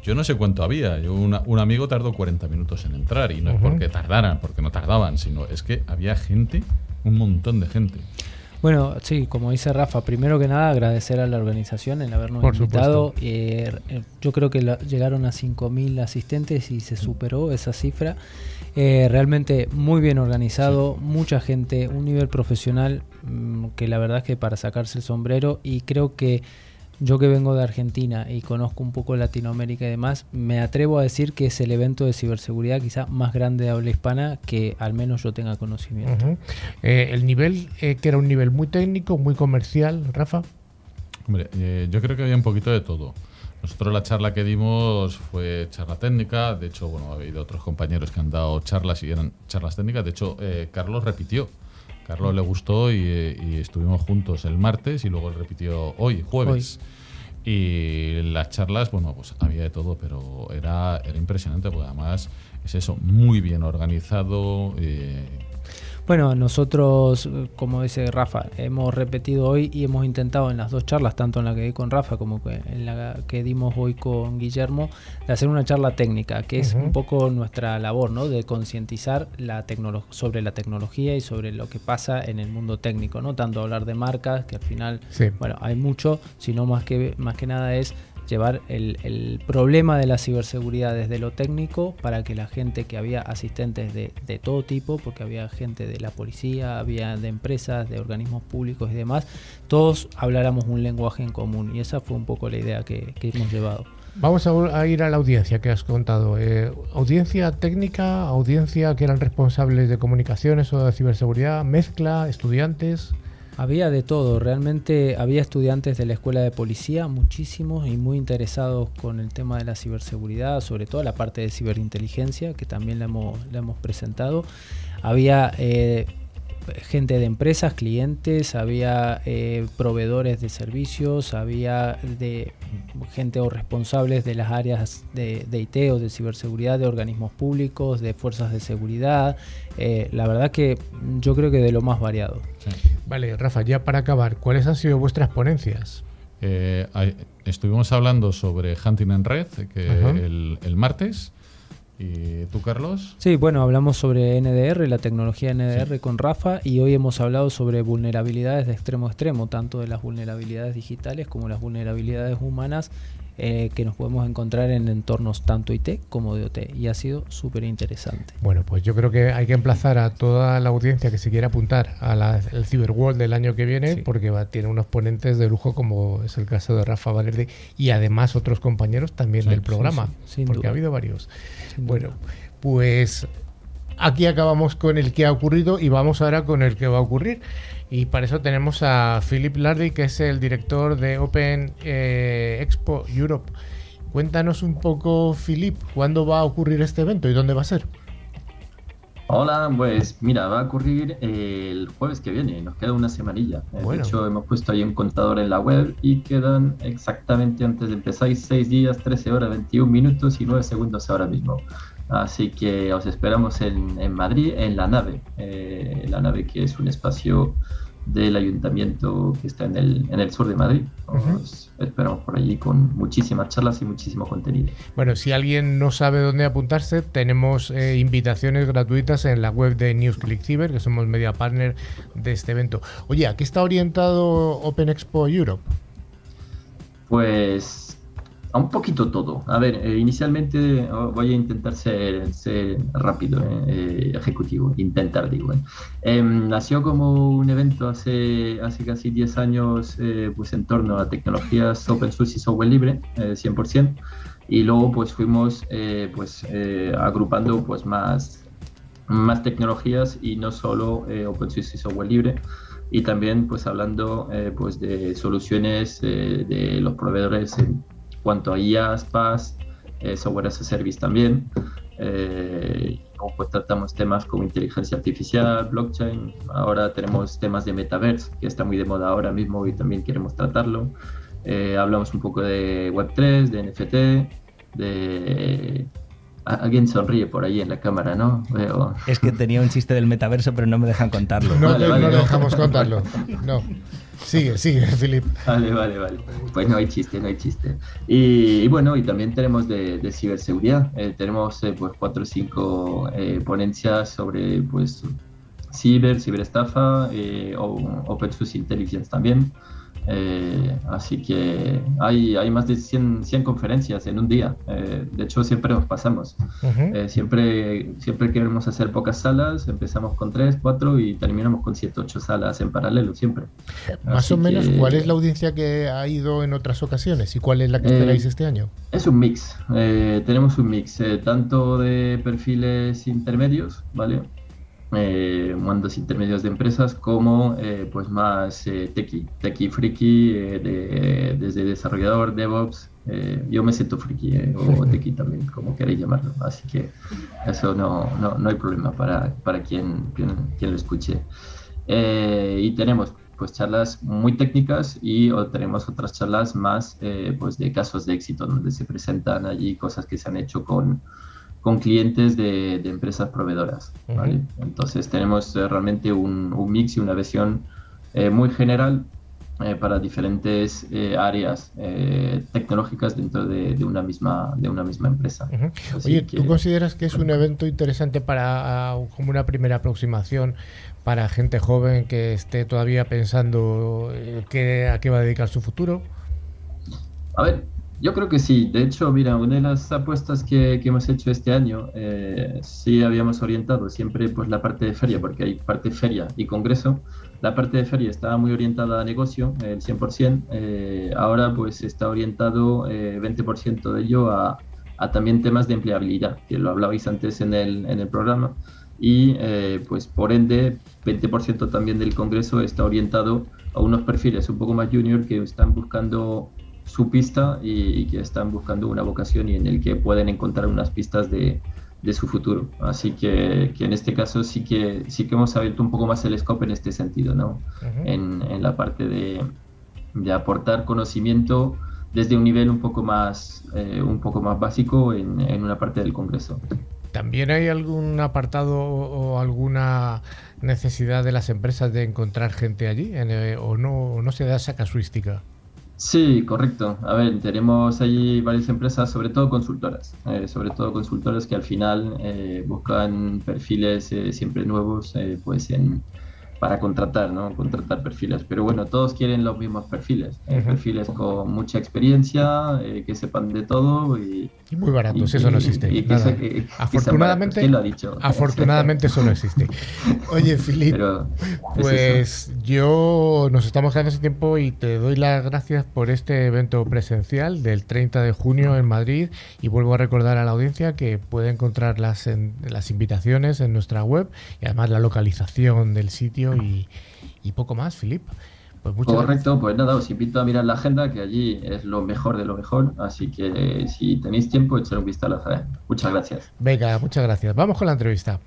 Yo no sé cuánto había. Yo una- un amigo tardó 40 minutos en entrar y no es porque tardaran, porque no tardaban, sino es que había gente, un montón de gente. Bueno, sí, como dice Rafa, primero que nada agradecer a la organización el habernos Por invitado. Eh, eh, yo creo que la- llegaron a 5.000 asistentes y se superó esa cifra. Eh, realmente muy bien organizado, mucha gente, un nivel profesional mm, que la verdad es que para sacarse el sombrero y creo que yo que vengo de Argentina y conozco un poco Latinoamérica y demás, me atrevo a decir que es el evento de ciberseguridad quizá más grande de habla hispana que al menos yo tenga conocimiento. Eh, el nivel, eh, que era un nivel muy técnico, muy comercial, Rafa. Hombre, eh, yo creo que había un poquito de todo. Nosotros la charla que dimos fue charla técnica, de hecho, bueno, ha habido otros compañeros que han dado charlas y eran charlas técnicas, de hecho, eh, Carlos repitió. Carlos le gustó y, y estuvimos juntos el martes y luego él repitió hoy, jueves. Y las charlas, bueno, pues había de todo, pero era, era impresionante, porque además es eso, muy bien organizado. eh, Bueno, nosotros, como dice Rafa, hemos repetido hoy y hemos intentado en las dos charlas, tanto en la que di con Rafa como en la que dimos hoy con Guillermo, de hacer una charla técnica, que es un poco nuestra labor, ¿no? De concientizar la sobre la tecnología y sobre lo que pasa en el mundo técnico, no tanto hablar de marcas, que al final, Sí. bueno, hay mucho, sino más que más que nada es llevar el, el, problema de la ciberseguridad desde lo técnico para que la gente que había asistentes de, de, todo tipo, porque había gente de la policía, había de empresas, de organismos públicos y demás, todos habláramos un lenguaje en común y esa fue un poco la idea que, que hemos llevado. Vamos a, ir a la audiencia que has contado. Eh, audiencia técnica, audiencia que eran responsables de comunicaciones o de ciberseguridad, mezcla, estudiantes. Había de todo, realmente había estudiantes de la escuela de policía, muchísimos y muy interesados con el tema de la ciberseguridad, sobre todo la parte de ciberinteligencia, que también la hemos, presentado. Había eh, gente de empresas, clientes, había eh, proveedores de servicios, había de gente o responsables de las áreas de, IT o de ciberseguridad, de organismos públicos, de fuerzas de seguridad. Eh, la verdad que yo creo que de lo más variado. Vale, Rafa, ya para acabar, ¿cuáles han sido vuestras ponencias? Eh, estuvimos hablando sobre Hunting en Red que el, el martes ¿Y tú, Carlos? Sí, bueno, hablamos sobre NDR, la tecnología NDR con Rafa, y hoy hemos hablado sobre vulnerabilidades de extremo a extremo, tanto de las vulnerabilidades digitales como las vulnerabilidades humanas eh, que nos podemos encontrar en entornos tanto IT como de OT y ha sido súper interesante. Bueno, pues yo creo que hay que emplazar a toda la audiencia que se quiera apuntar al Cyberworld del año que viene porque va, tiene unos ponentes de lujo como es el caso de Rafa Valerde y además otros compañeros también del programa, porque ha habido varios. Bueno, pues aquí acabamos con el que ha ocurrido y vamos ahora con el que va a ocurrir. Y para eso tenemos a Philip Lardy, que es el director de Open eh, Expo Europe. Cuéntanos un poco, Philip, ¿cuándo va a ocurrir este evento y dónde va a ser? Hola, pues mira, va a ocurrir el jueves que viene, nos queda una semanilla. De hecho, hemos puesto ahí un contador en la web y quedan exactamente antes de empezar 6 días, 13 horas, 21 minutos y 9 segundos ahora mismo. Así que os esperamos en, Madrid, en la nave, eh, la nave que es un espacio del ayuntamiento que está en el, en el sur de Madrid. Os esperamos por allí con muchísimas charlas y muchísimo contenido. Bueno, si alguien no sabe dónde apuntarse, tenemos eh, invitaciones gratuitas en la web de NewsClick Cyber, que somos media partner de este evento. Oye, ¿a qué está orientado Open Expo Europe? Pues un poquito todo. A ver, eh, inicialmente oh, voy a intentar ser, rápido, eh, eh, ejecutivo, intentar, digo. Em, nació como un evento hace, hace casi 10 años pues en torno a tecnologías open source y software libre, 100%, y luego pues fuimos pues agrupando pues más, más tecnologías y no solo open source y software libre, y también pues hablando pues de soluciones de los proveedores en cuanto a IaaS, PaaS, eh, software as a service también. Eh, pues tratamos temas como inteligencia artificial, blockchain. Ahora tenemos temas de metaverse, que está muy de moda ahora mismo y también queremos tratarlo. Eh, hablamos un poco de Web3, de NFT, de... Alguien sonríe por ahí en la cámara, ¿no? Es que tenía un chiste del metaverso, pero no me dejan contarlo. No, no, no dejamos contarlo. No. Sigue, sigue, Filip. Vale, vale, vale. Pues no hay chiste, no hay chiste. Y, bueno, y también tenemos de, ciberseguridad. Eh, tenemos eh, pues cuatro o cinco eh, ponencias sobre pues ciber, ciberestafa, o open source intelligence también. Eh, así que hay, hay más de 100, 100 conferencias en un día. Eh, de hecho, siempre nos pasamos. Eh, siempre, siempre queremos hacer pocas salas, empezamos con 3, 4 y terminamos con 7, 8 salas en paralelo, siempre. Más o menos, ¿cuál es la audiencia que ha ido en otras ocasiones y cuál es la que esperáis este año? Es un mix. tenemos un mix, tanto de perfiles intermedios, ¿vale? Eh, mandos intermedios de empresas como eh, pues más eh, techie, techie friki, eh, desde desarrollador, DevOps, yo me siento friki o techie también, como queréis llamarlo, así que eso no, no, no hay problema para, para quien, quien, quien lo escuche. y tenemos pues charlas muy técnicas y o tenemos otras charlas más pues de casos de éxito donde se presentan allí cosas que se han hecho con con clientes de, empresas proveedoras. Entonces tenemos eh, realmente un, mix y una visión eh, muy general eh, para diferentes áreas tecnológicas dentro de, una misma, de una misma empresa. Oye, ¿tú consideras que es un evento interesante para como una primera aproximación para gente joven que esté todavía pensando que, a qué va a dedicar su futuro? A ver, Yo creo que sí. De hecho, mira, una de las apuestas que, que hemos hecho este año, eh, sí habíamos orientado siempre pues, la parte de feria, porque hay parte feria y congreso. La parte de feria estaba muy orientada a negocio, el 100%. Eh, ahora pues está orientado eh, 20% de ello a, a, también temas de empleabilidad, que lo hablabais antes en el, en el programa. Y eh, pues por ende, 20% también del congreso está orientado a unos perfiles un poco más junior que están buscando su pista y, que están buscando una vocación y en el que pueden encontrar unas pistas de, de su futuro. Así que, que, en este caso sí que, sí que hemos abierto un poco más el scope en este sentido, ¿no? Uh -huh. en, en, la parte de, de, aportar conocimiento desde un nivel un poco más, eh, un poco más básico en, en, una parte del Congreso. ¿También hay algún apartado o alguna necesidad de las empresas de encontrar gente allí? El, ¿O no, no se da esa casuística? Sí, correcto. A ver, tenemos ahí varias empresas, sobre todo consultoras, eh, sobre todo consultoras que al final eh, buscan perfiles eh, siempre nuevos, pues en, para contratar, ¿no? Contratar perfiles. Pero bueno, todos quieren los mismos perfiles, uh -huh. perfiles con mucha experiencia, que sepan de todo y, y muy baratos, y, eso no existe. Y, que se, que, afortunadamente, ¿Quién lo ha dicho? Afortunadamente eso no existe. Oye, Filip, pues yo nos estamos quedando ese tiempo y te doy las gracias por este evento presencial del 30 de junio en Madrid y vuelvo a recordar a la audiencia que puede encontrar las, en, las invitaciones en nuestra web y además la localización del sitio y, y poco más, Filip. Pues Correcto, gracias. pues nada, os invito a mirar la agenda, que allí es lo mejor de lo mejor, así que si tenéis tiempo, echar un vistazo a la Muchas gracias. Venga, muchas gracias. Vamos con la entrevista.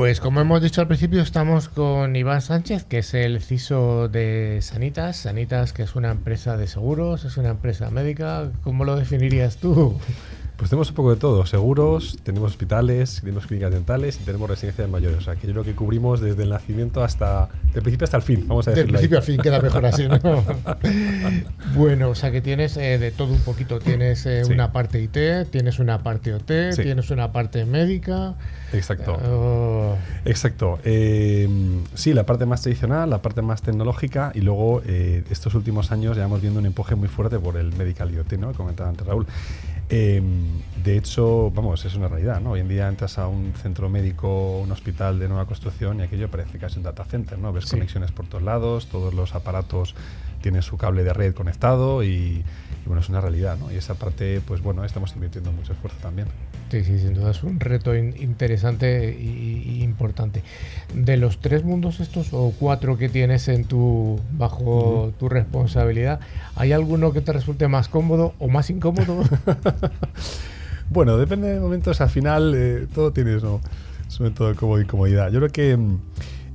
Pues como hemos dicho al principio, estamos con Iván Sánchez, que es el CISO de Sanitas. Sanitas, que es una empresa de seguros, es una empresa médica. ¿Cómo lo definirías tú? Pues tenemos un poco de todo, seguros, tenemos hospitales, tenemos clínicas dentales y tenemos residencias de mayores. O sea, que yo creo que cubrimos desde el nacimiento hasta, del principio hasta el fin, vamos a decirlo. Del principio ahí. al fin, queda mejor así, ¿no? bueno, o sea que tienes eh, de todo un poquito. Tienes eh, sí. una parte IT, tienes una parte OT, sí. tienes una parte médica. Exacto. Uh... Exacto. Eh, sí, la parte más tradicional, la parte más tecnológica y luego eh, estos últimos años ya viendo un empuje muy fuerte por el medical IoT, ¿no? Comentaba antes Raúl. Eh, de hecho, vamos, es una realidad, ¿no? Hoy en día entras a un centro médico, un hospital de nueva construcción y aquello parece casi un data center, ¿no? Ves sí. conexiones por todos lados, todos los aparatos tienen su cable de red conectado y, y, bueno, es una realidad, ¿no? Y esa parte, pues bueno, estamos invirtiendo mucho esfuerzo también. Sí, sí, sin duda es un reto in interesante y, y, importante. De los tres mundos estos o cuatro que tienes en tu bajo uh -huh. tu responsabilidad, ¿hay alguno que te resulte más cómodo o más incómodo? bueno, depende de momentos. Al final eh, todo tiene su, su método de incomodidad. Yo creo que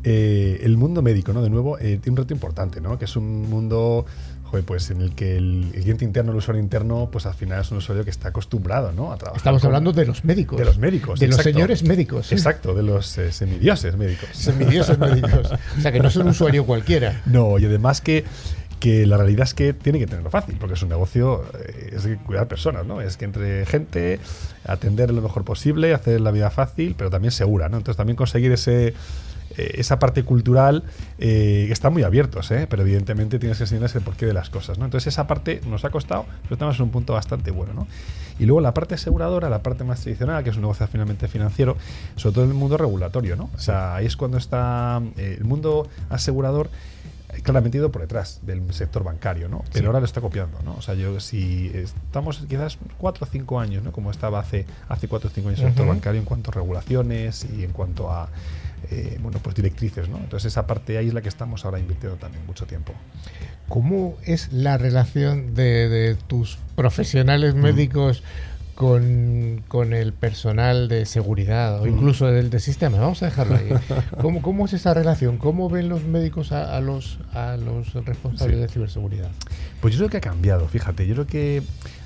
eh, el mundo médico, ¿no? De nuevo, eh, tiene un reto importante, ¿no? Que es un mundo joder, pues en el que el, el, cliente interno, el usuario interno, pues al final es un usuario que está acostumbrado ¿no? a trabajar. Estamos con, hablando de los médicos. De los médicos. De exacto. los señores médicos. Exacto, de los eh, semidioses médicos. Semidioses médicos. O sea, que no es un usuario cualquiera. No, y además que que la realidad es que tiene que tenerlo fácil, porque es un negocio, eh, es cuidar personas, ¿no? Es que entre gente, atender lo mejor posible, hacer la vida fácil, pero también segura, ¿no? Entonces también conseguir ese, eh, esa parte cultural eh, están muy abiertos, ¿eh? pero evidentemente tienes que enseñarles el porqué de las cosas. ¿no? Entonces esa parte nos ha costado, pero estamos en un punto bastante bueno. ¿no? Y luego la parte aseguradora, la parte más tradicional, que es un negocio finalmente financiero, sobre todo en el mundo regulatorio. ¿no? O sea, ahí es cuando está eh, el mundo asegurador claramente ido por detrás del sector bancario, ¿no? Pero sí. ahora lo está copiando, ¿no? O sea, yo si estamos quizás cuatro o cinco años, ¿no? Como estaba hace hace cuatro o cinco años el sector uh -huh. bancario en cuanto a regulaciones y en cuanto a eh, bueno, pues directrices, ¿no? Entonces esa parte ahí es la que estamos ahora invirtiendo también mucho tiempo. ¿Cómo es la relación de, de tus profesionales médicos? Mm con, con, el personal de seguridad o incluso del, del, sistema. Vamos a dejarlo ahí. ¿Cómo, ¿Cómo, es esa relación? ¿Cómo ven los médicos a, a los, a los responsables sí. de ciberseguridad? Pues yo creo que ha cambiado, fíjate. Yo creo que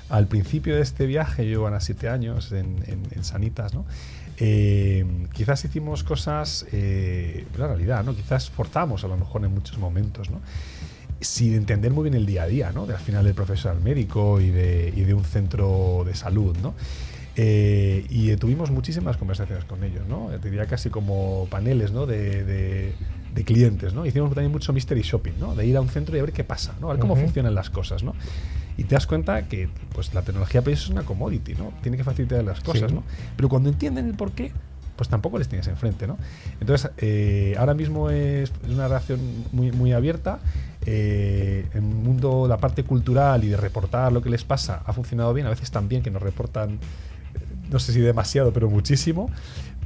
al principio de este viaje, yo a siete años en, en, en Sanitas, ¿no? Eh, quizás hicimos cosas, eh, la realidad, ¿no? Quizás forzamos a lo mejor en muchos momentos, ¿no? sin entender muy bien el día a día, ¿no? De al final del profesional médico y de, y de un centro de salud, ¿no? Eh, y tuvimos muchísimas conversaciones con ellos, ¿no? Te diría casi como paneles, ¿no? De, de- de clientes, ¿no? Hicimos también mucho mystery shopping, ¿no? De ir a un centro y a ver qué pasa, ¿no? A ver cómo Ujú. funcionan las cosas, ¿no? Y te das cuenta que pues la tecnología para ellos es una commodity, ¿no? Tiene que facilitar las cosas, Sí. ¿no? Pero cuando entienden el por qué, pues tampoco les tienes enfrente, ¿no? Entonces, eh, ahora mismo es una relación muy, muy abierta. Eh, en el mundo, la parte cultural y de reportar lo que les pasa ha funcionado bien. A veces también que nos reportan, eh, no sé si demasiado, pero muchísimo.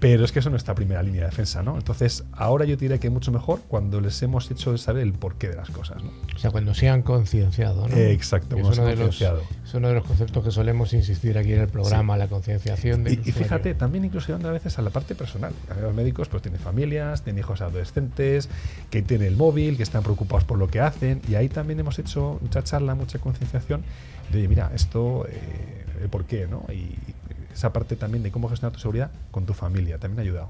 Pero es que eso no es nuestra primera línea de defensa, ¿no? Entonces, ahora yo diré que mucho mejor cuando les hemos hecho saber el porqué de las cosas, ¿no? O sea, cuando se han concienciado, ¿no? Exacto, cuando es, se uno han de los, es uno de los conceptos que solemos insistir aquí en el programa, la concienciación del Y, fíjate, también incluso llegando a veces a la parte personal. A Los médicos pues tienen familias, tienen hijos adolescentes, que tienen el móvil, que están preocupados por lo que hacen. Y ahí también hemos hecho mucha charla, mucha concienciación de, oye, mira, esto, eh, el por qué, ¿no? Y esa parte también de cómo gestionar tu seguridad con tu familia también ha ayudado.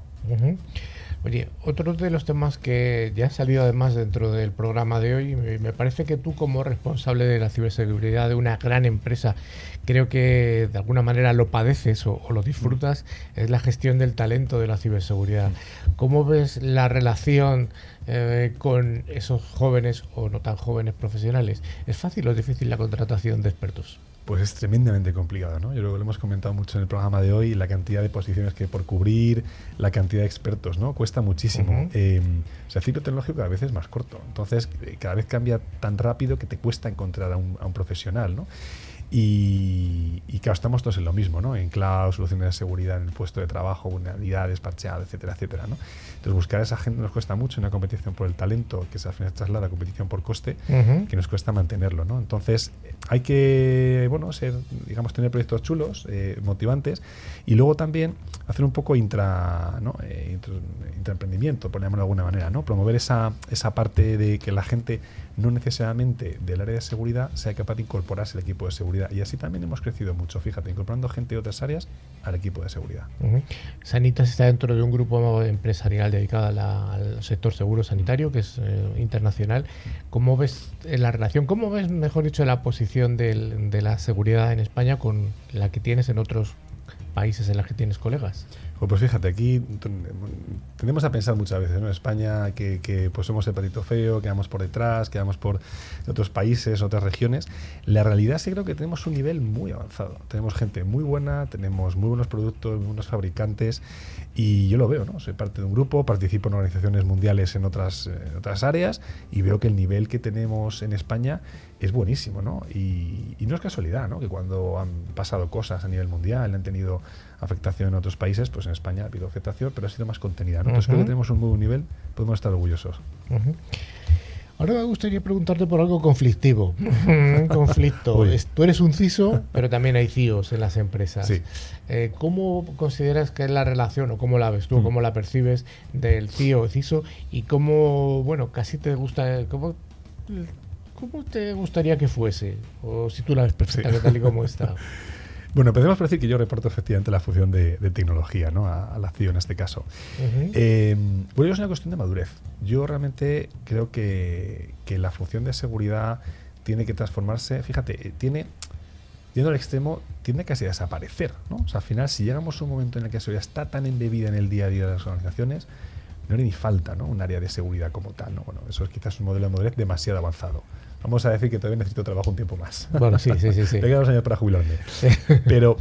Oye, otro de los temas que ya ha salido además dentro del programa de hoy, me me parece que tú como responsable de la ciberseguridad de una gran empresa, creo que de alguna manera lo padeces o, o lo disfrutas, es la gestión del talento de la ciberseguridad. ¿Cómo ves la relación eh, con esos jóvenes o no tan jóvenes profesionales? ¿Es fácil o es difícil la contratación de expertos? Pues es tremendamente complicado, ¿no? Yo creo que lo hemos comentado mucho en el programa de hoy, la cantidad de posiciones que hay por cubrir, la cantidad de expertos, ¿no? Cuesta muchísimo. Eh, o sea, el ciclo tecnológico cada vez es más corto. Entonces, eh, cada vez cambia tan rápido que te cuesta encontrar a un, a un profesional, ¿no? Y, y claro, estamos todos en lo mismo, ¿no? En cloud, soluciones de seguridad en el puesto de trabajo, vulnerabilidades, parcheado, etcétera, etcétera, ¿no? Entonces, buscar a esa gente nos cuesta mucho una competición por el talento, que se al final traslada a competición por coste, Ujú. que nos cuesta mantenerlo, ¿no? Entonces, hay que, bueno, ser, digamos, tener proyectos chulos, eh, motivantes, y luego también hacer un poco intra, ¿no? Eh, intra- intraemprendimiento, por llamarlo de alguna manera, ¿no? Promover esa, esa parte de que la gente no necesariamente del área de seguridad sea capaz de incorporarse al equipo de seguridad. Y así también hemos crecido mucho, fíjate, incorporando gente de otras áreas al equipo de seguridad. Ujú. Sanitas está dentro de un grupo empresarial dedicado al sector seguro sanitario, que es eh, internacional. ¿Cómo ves eh, la relación, cómo ves, mejor dicho, la posición de la seguridad en España con la que tienes en otros países en los que tienes colegas? Pues, fíjate, aquí ten- tendemos a pensar muchas veces, ¿no? En España que, que, pues somos el patito feo, quedamos por detrás, quedamos por otros países, otras regiones. La realidad sí creo que tenemos un nivel muy avanzado. Tenemos gente muy buena, tenemos muy buenos productos, muy buenos fabricantes y yo lo veo, ¿no? Soy parte de un grupo, participo en organizaciones mundiales en otras, en otras áreas y veo que el nivel que tenemos en España es buenísimo, ¿no? Y, y no es casualidad, ¿no? Que cuando han pasado cosas a nivel mundial, han tenido afectación en otros países, pues en España ha habido afectación, pero ha sido más contenida, ¿no? Entonces creo que tenemos un buen nivel, podemos estar orgullosos. Ahora me gustaría preguntarte por algo conflictivo. Un conflicto. Uy. Tú eres un CISO, pero también hay CIOs en las empresas. Sí. Eh, ¿Cómo consideras que es la relación o cómo la ves tú, Mm. cómo la percibes del CIO o CISO y cómo, bueno, casi te gusta, cómo, cómo te gustaría que fuese? O si tú la ves perfecta, Sí. tal y como está. Bueno, empecemos por decir que yo reporto efectivamente la función de, de tecnología, ¿no? A, a la CIO en este caso. Ujú. Eh, bueno, es una cuestión de madurez. Yo realmente creo que, que la función de seguridad tiene que transformarse, fíjate, eh, tiene, yendo al extremo, tiende casi a desaparecer, ¿no? O sea, al final, si llegamos a un momento en el que la seguridad está tan embebida en el día a día de las organizaciones, no hará ni falta, ¿no? Un área de seguridad como tal, ¿no? Bueno, eso es quizás un modelo de madurez demasiado avanzado. Vamos a decir que todavía necesito trabajo un tiempo más. Bueno, sí, sí, sí, sí. Me quedan dos años para jubilarme. Pero,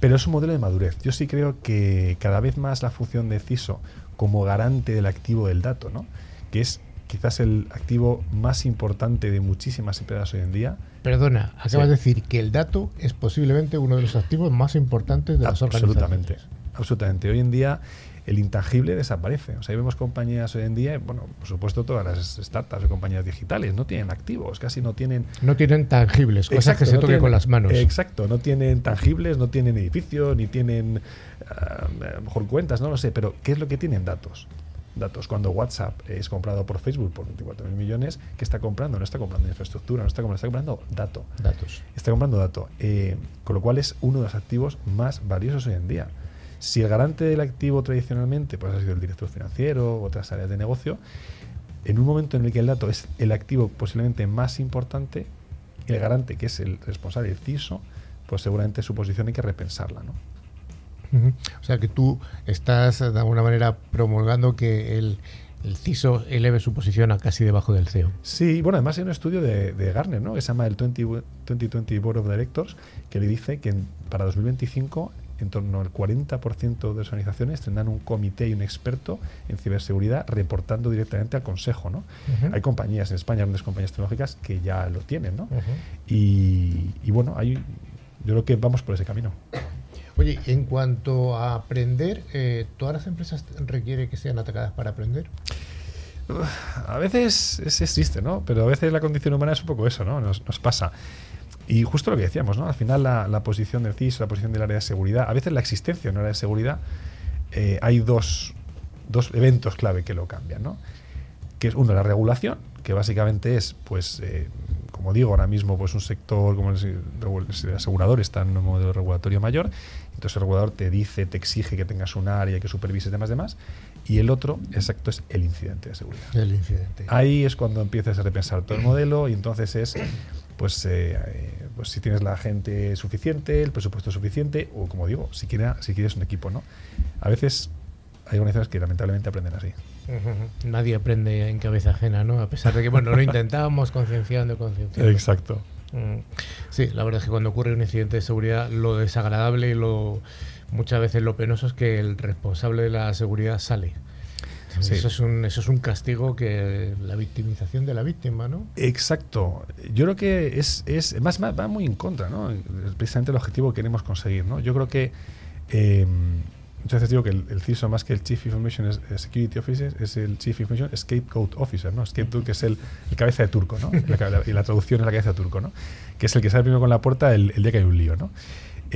pero es un modelo de madurez. Yo sí creo que cada vez más la función de CISO como garante del activo del dato, ¿no? que es quizás el activo más importante de muchísimas empresas hoy en día. Perdona, acabas Sí. de decir que el dato es posiblemente uno de los activos más importantes de las Absolutamente. organizaciones. Absolutamente. Hoy en día el intangible desaparece. O sea, ahí vemos compañías hoy en día, bueno, por supuesto todas las startups y compañías digitales no tienen activos, casi no tienen No tienen tangibles, cosas Exacto, que se no toquen con las manos. Exacto, no tienen tangibles, no tienen edificios, ni tienen a lo mejor cuentas, no lo sé, pero ¿qué es lo que tienen? Datos. Datos. Cuando WhatsApp es comprado por Facebook por 24 mil millones, ¿qué está comprando? No está comprando infraestructura, no está comprando, está comprando dato. Datos. Está comprando dato. Eh, con lo cual es uno de los activos más valiosos hoy en día. Si el garante del activo tradicionalmente pues ha sido el director financiero otras áreas de negocio, en un momento en el que el dato es el activo posiblemente más importante, el garante, que es el responsable, el CISO, pues seguramente su posición hay que repensarla. ¿no? O sea que tú estás de alguna manera promulgando que el, el CISO eleve su posición a casi debajo del CEO. Sí, bueno, además hay un estudio de, de Gartner, ¿no? Que se llama el 20 2020 Board of Directors, que le dice que para 2025 en torno al 40% de las organizaciones tendrán un comité y un experto en ciberseguridad reportando directamente al consejo, ¿no? Ujú. Hay compañías en España, grandes compañías tecnológicas que ya lo tienen, ¿no? Ujú. y, y bueno, hay, yo creo que vamos por ese camino. Oye, en cuanto a aprender, eh, ¿todas las empresas requieren que sean atacadas para aprender? a veces es, es triste, ¿no? Pero a veces la condición humana es un poco eso, ¿no? Nos, nos pasa. Y justo lo que decíamos, ¿no? Al final la, la posición del CISO, la posición del área de seguridad, a veces la existencia en un área de seguridad, eh, hay dos, dos eventos clave que lo cambian, ¿no? Que es uno, la regulación, que básicamente es, pues, eh, como digo, ahora mismo, pues un sector como el, el asegurador está en un modelo regulatorio mayor, entonces el regulador te dice, te exige que tengas un área, que supervises demás, demás, y el otro, exacto, es el incidente de seguridad. El incidente. Ahí es cuando empiezas a repensar todo el modelo y entonces es, pues, eh, eh, pues si tienes la gente suficiente, el presupuesto suficiente o, como digo, si, quiera, si quieres un equipo, ¿no? A veces hay organizaciones que lamentablemente aprenden así. Nadie aprende en cabeza ajena, ¿no? A pesar de que, bueno, lo intentábamos concienciando, concienciando. Exacto. Mm. Sí, la verdad es que cuando ocurre un incidente de seguridad, lo desagradable y lo muchas veces lo penoso es que el responsable de la seguridad sale. Sí. Eso, es un, eso es un castigo que la victimización de la víctima, ¿no? Exacto. Yo creo que es, es más, más- va muy en contra, ¿no? Precisamente el objetivo que queremos conseguir, ¿no? Yo creo que eh, muchas veces digo que el, el CISO más que el Chief Information eh, Security Officer es el Chief Information Scapegoat Officer, ¿no? Scapegoat que es el, el cabeza de turco, ¿no? La ca- y la traducción es la cabeza de turco, ¿no? Que es el que sale primero con la puerta el, el día que hay un lío, ¿no?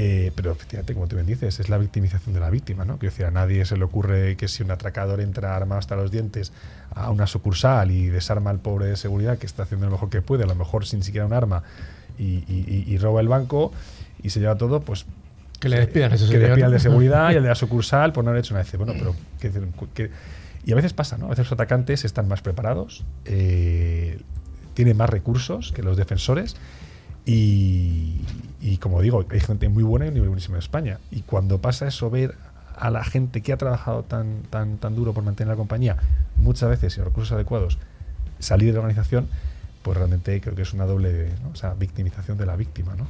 Eh, pero efectivamente, como tú bien dices, es la victimización de la víctima, ¿no? Quiero decir, a nadie se le ocurre que si un atracador entra armado hasta los dientes a una sucursal y desarma al pobre de seguridad que está haciendo lo mejor que puede, a lo mejor sin siquiera un arma, y, y- y- y roba el banco y se lleva todo, pues Que le despidan ese que despidan de seguridad y al de la sucursal por no haber hecho una vez. Bueno, pero. Que- y a veces pasa, ¿no? A veces los atacantes están más preparados, eh, tienen más recursos que los defensores y, y como digo, hay gente muy buena y un nivel buenísimo en España. Y cuando pasa eso, ver a la gente que ha trabajado tan, tan, tan duro por mantener la compañía, muchas veces sin recursos adecuados, salir de la organización, pues realmente creo que es una doble ¿no? o sea, victimización de la víctima, ¿no?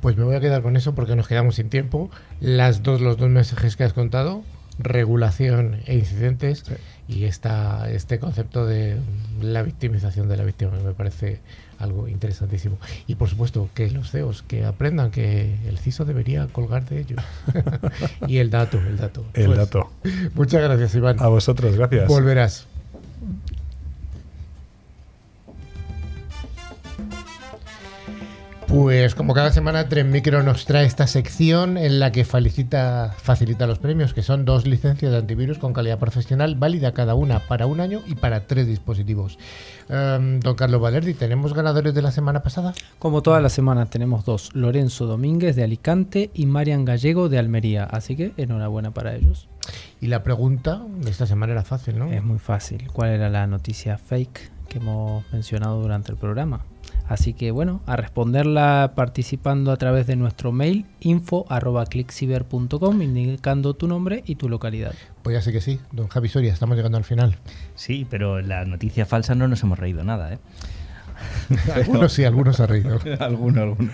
Pues me voy a quedar con eso porque nos quedamos sin tiempo. Las dos, los dos mensajes que has contado, regulación e incidentes, y esta, este concepto de la victimización de la víctima me parece algo interesantísimo. Y por supuesto que los CEOs que aprendan que el CISO debería colgar de ellos. y el dato, el dato. El Pues, dato. Muchas gracias, Iván. A vosotros, gracias. Volverás. Pues como cada semana, Tren Micro nos trae esta sección en la que facilita los premios, que son dos licencias de antivirus con calidad profesional, válida cada una para un año y para tres dispositivos. Em, don Carlos Valerdi, ¿tenemos ganadores de la semana pasada? Como todas las semanas tenemos dos, Lorenzo Domínguez de Alicante y Marian Gallego de Almería, así que enhorabuena para ellos. Y la pregunta de esta semana era fácil, ¿no? Es muy fácil. ¿Cuál era la noticia fake que hemos mencionado durante el programa? Así que bueno, a responderla participando a través de nuestro mail info@clickciber.com indicando tu nombre y tu localidad. Pues ya sé que sí, don Javi Soria, estamos llegando al final. Sí, pero la noticia falsa no nos hemos reído nada, ¿eh? Algunos sí, algunos han reído. alguno, alguno.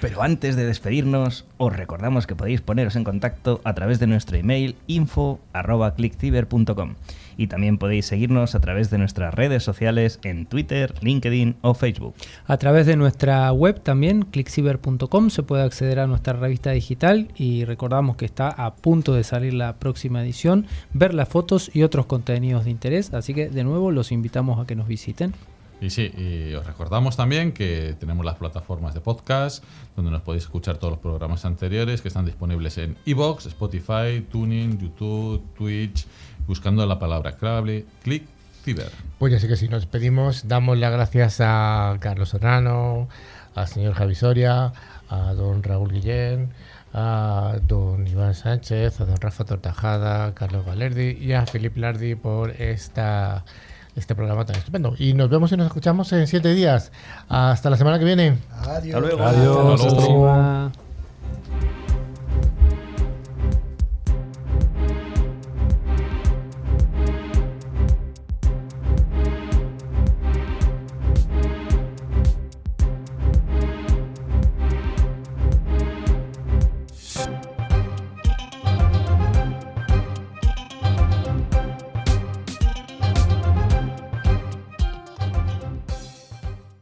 Pero antes de despedirnos, os recordamos que podéis poneros en contacto a través de nuestro email info.clickciber.com y también podéis seguirnos a través de nuestras redes sociales en Twitter, LinkedIn o Facebook. A través de nuestra web también, clickciber.com, se puede acceder a nuestra revista digital y recordamos que está a punto de salir la próxima edición, ver las fotos y otros contenidos de interés, así que de nuevo los invitamos a que nos visiten. Y sí, y os recordamos también que tenemos las plataformas de podcast, donde nos podéis escuchar todos los programas anteriores que están disponibles en iVoox, Spotify, Tuning, YouTube, Twitch, buscando la palabra clave, click ciber. Pues ya sé que si nos despedimos, damos las gracias a Carlos Serrano, al señor Javi Soria, a don Raúl Guillén, a don Iván Sánchez, a don Rafa Tortajada, a Carlos Valerdi y a Filip Lardi por esta, este programa tan estupendo. Y nos vemos y nos escuchamos en siete días. Hasta la semana que viene. Adiós. Hasta luego. Adiós. Hasta luego. Hasta la próxima.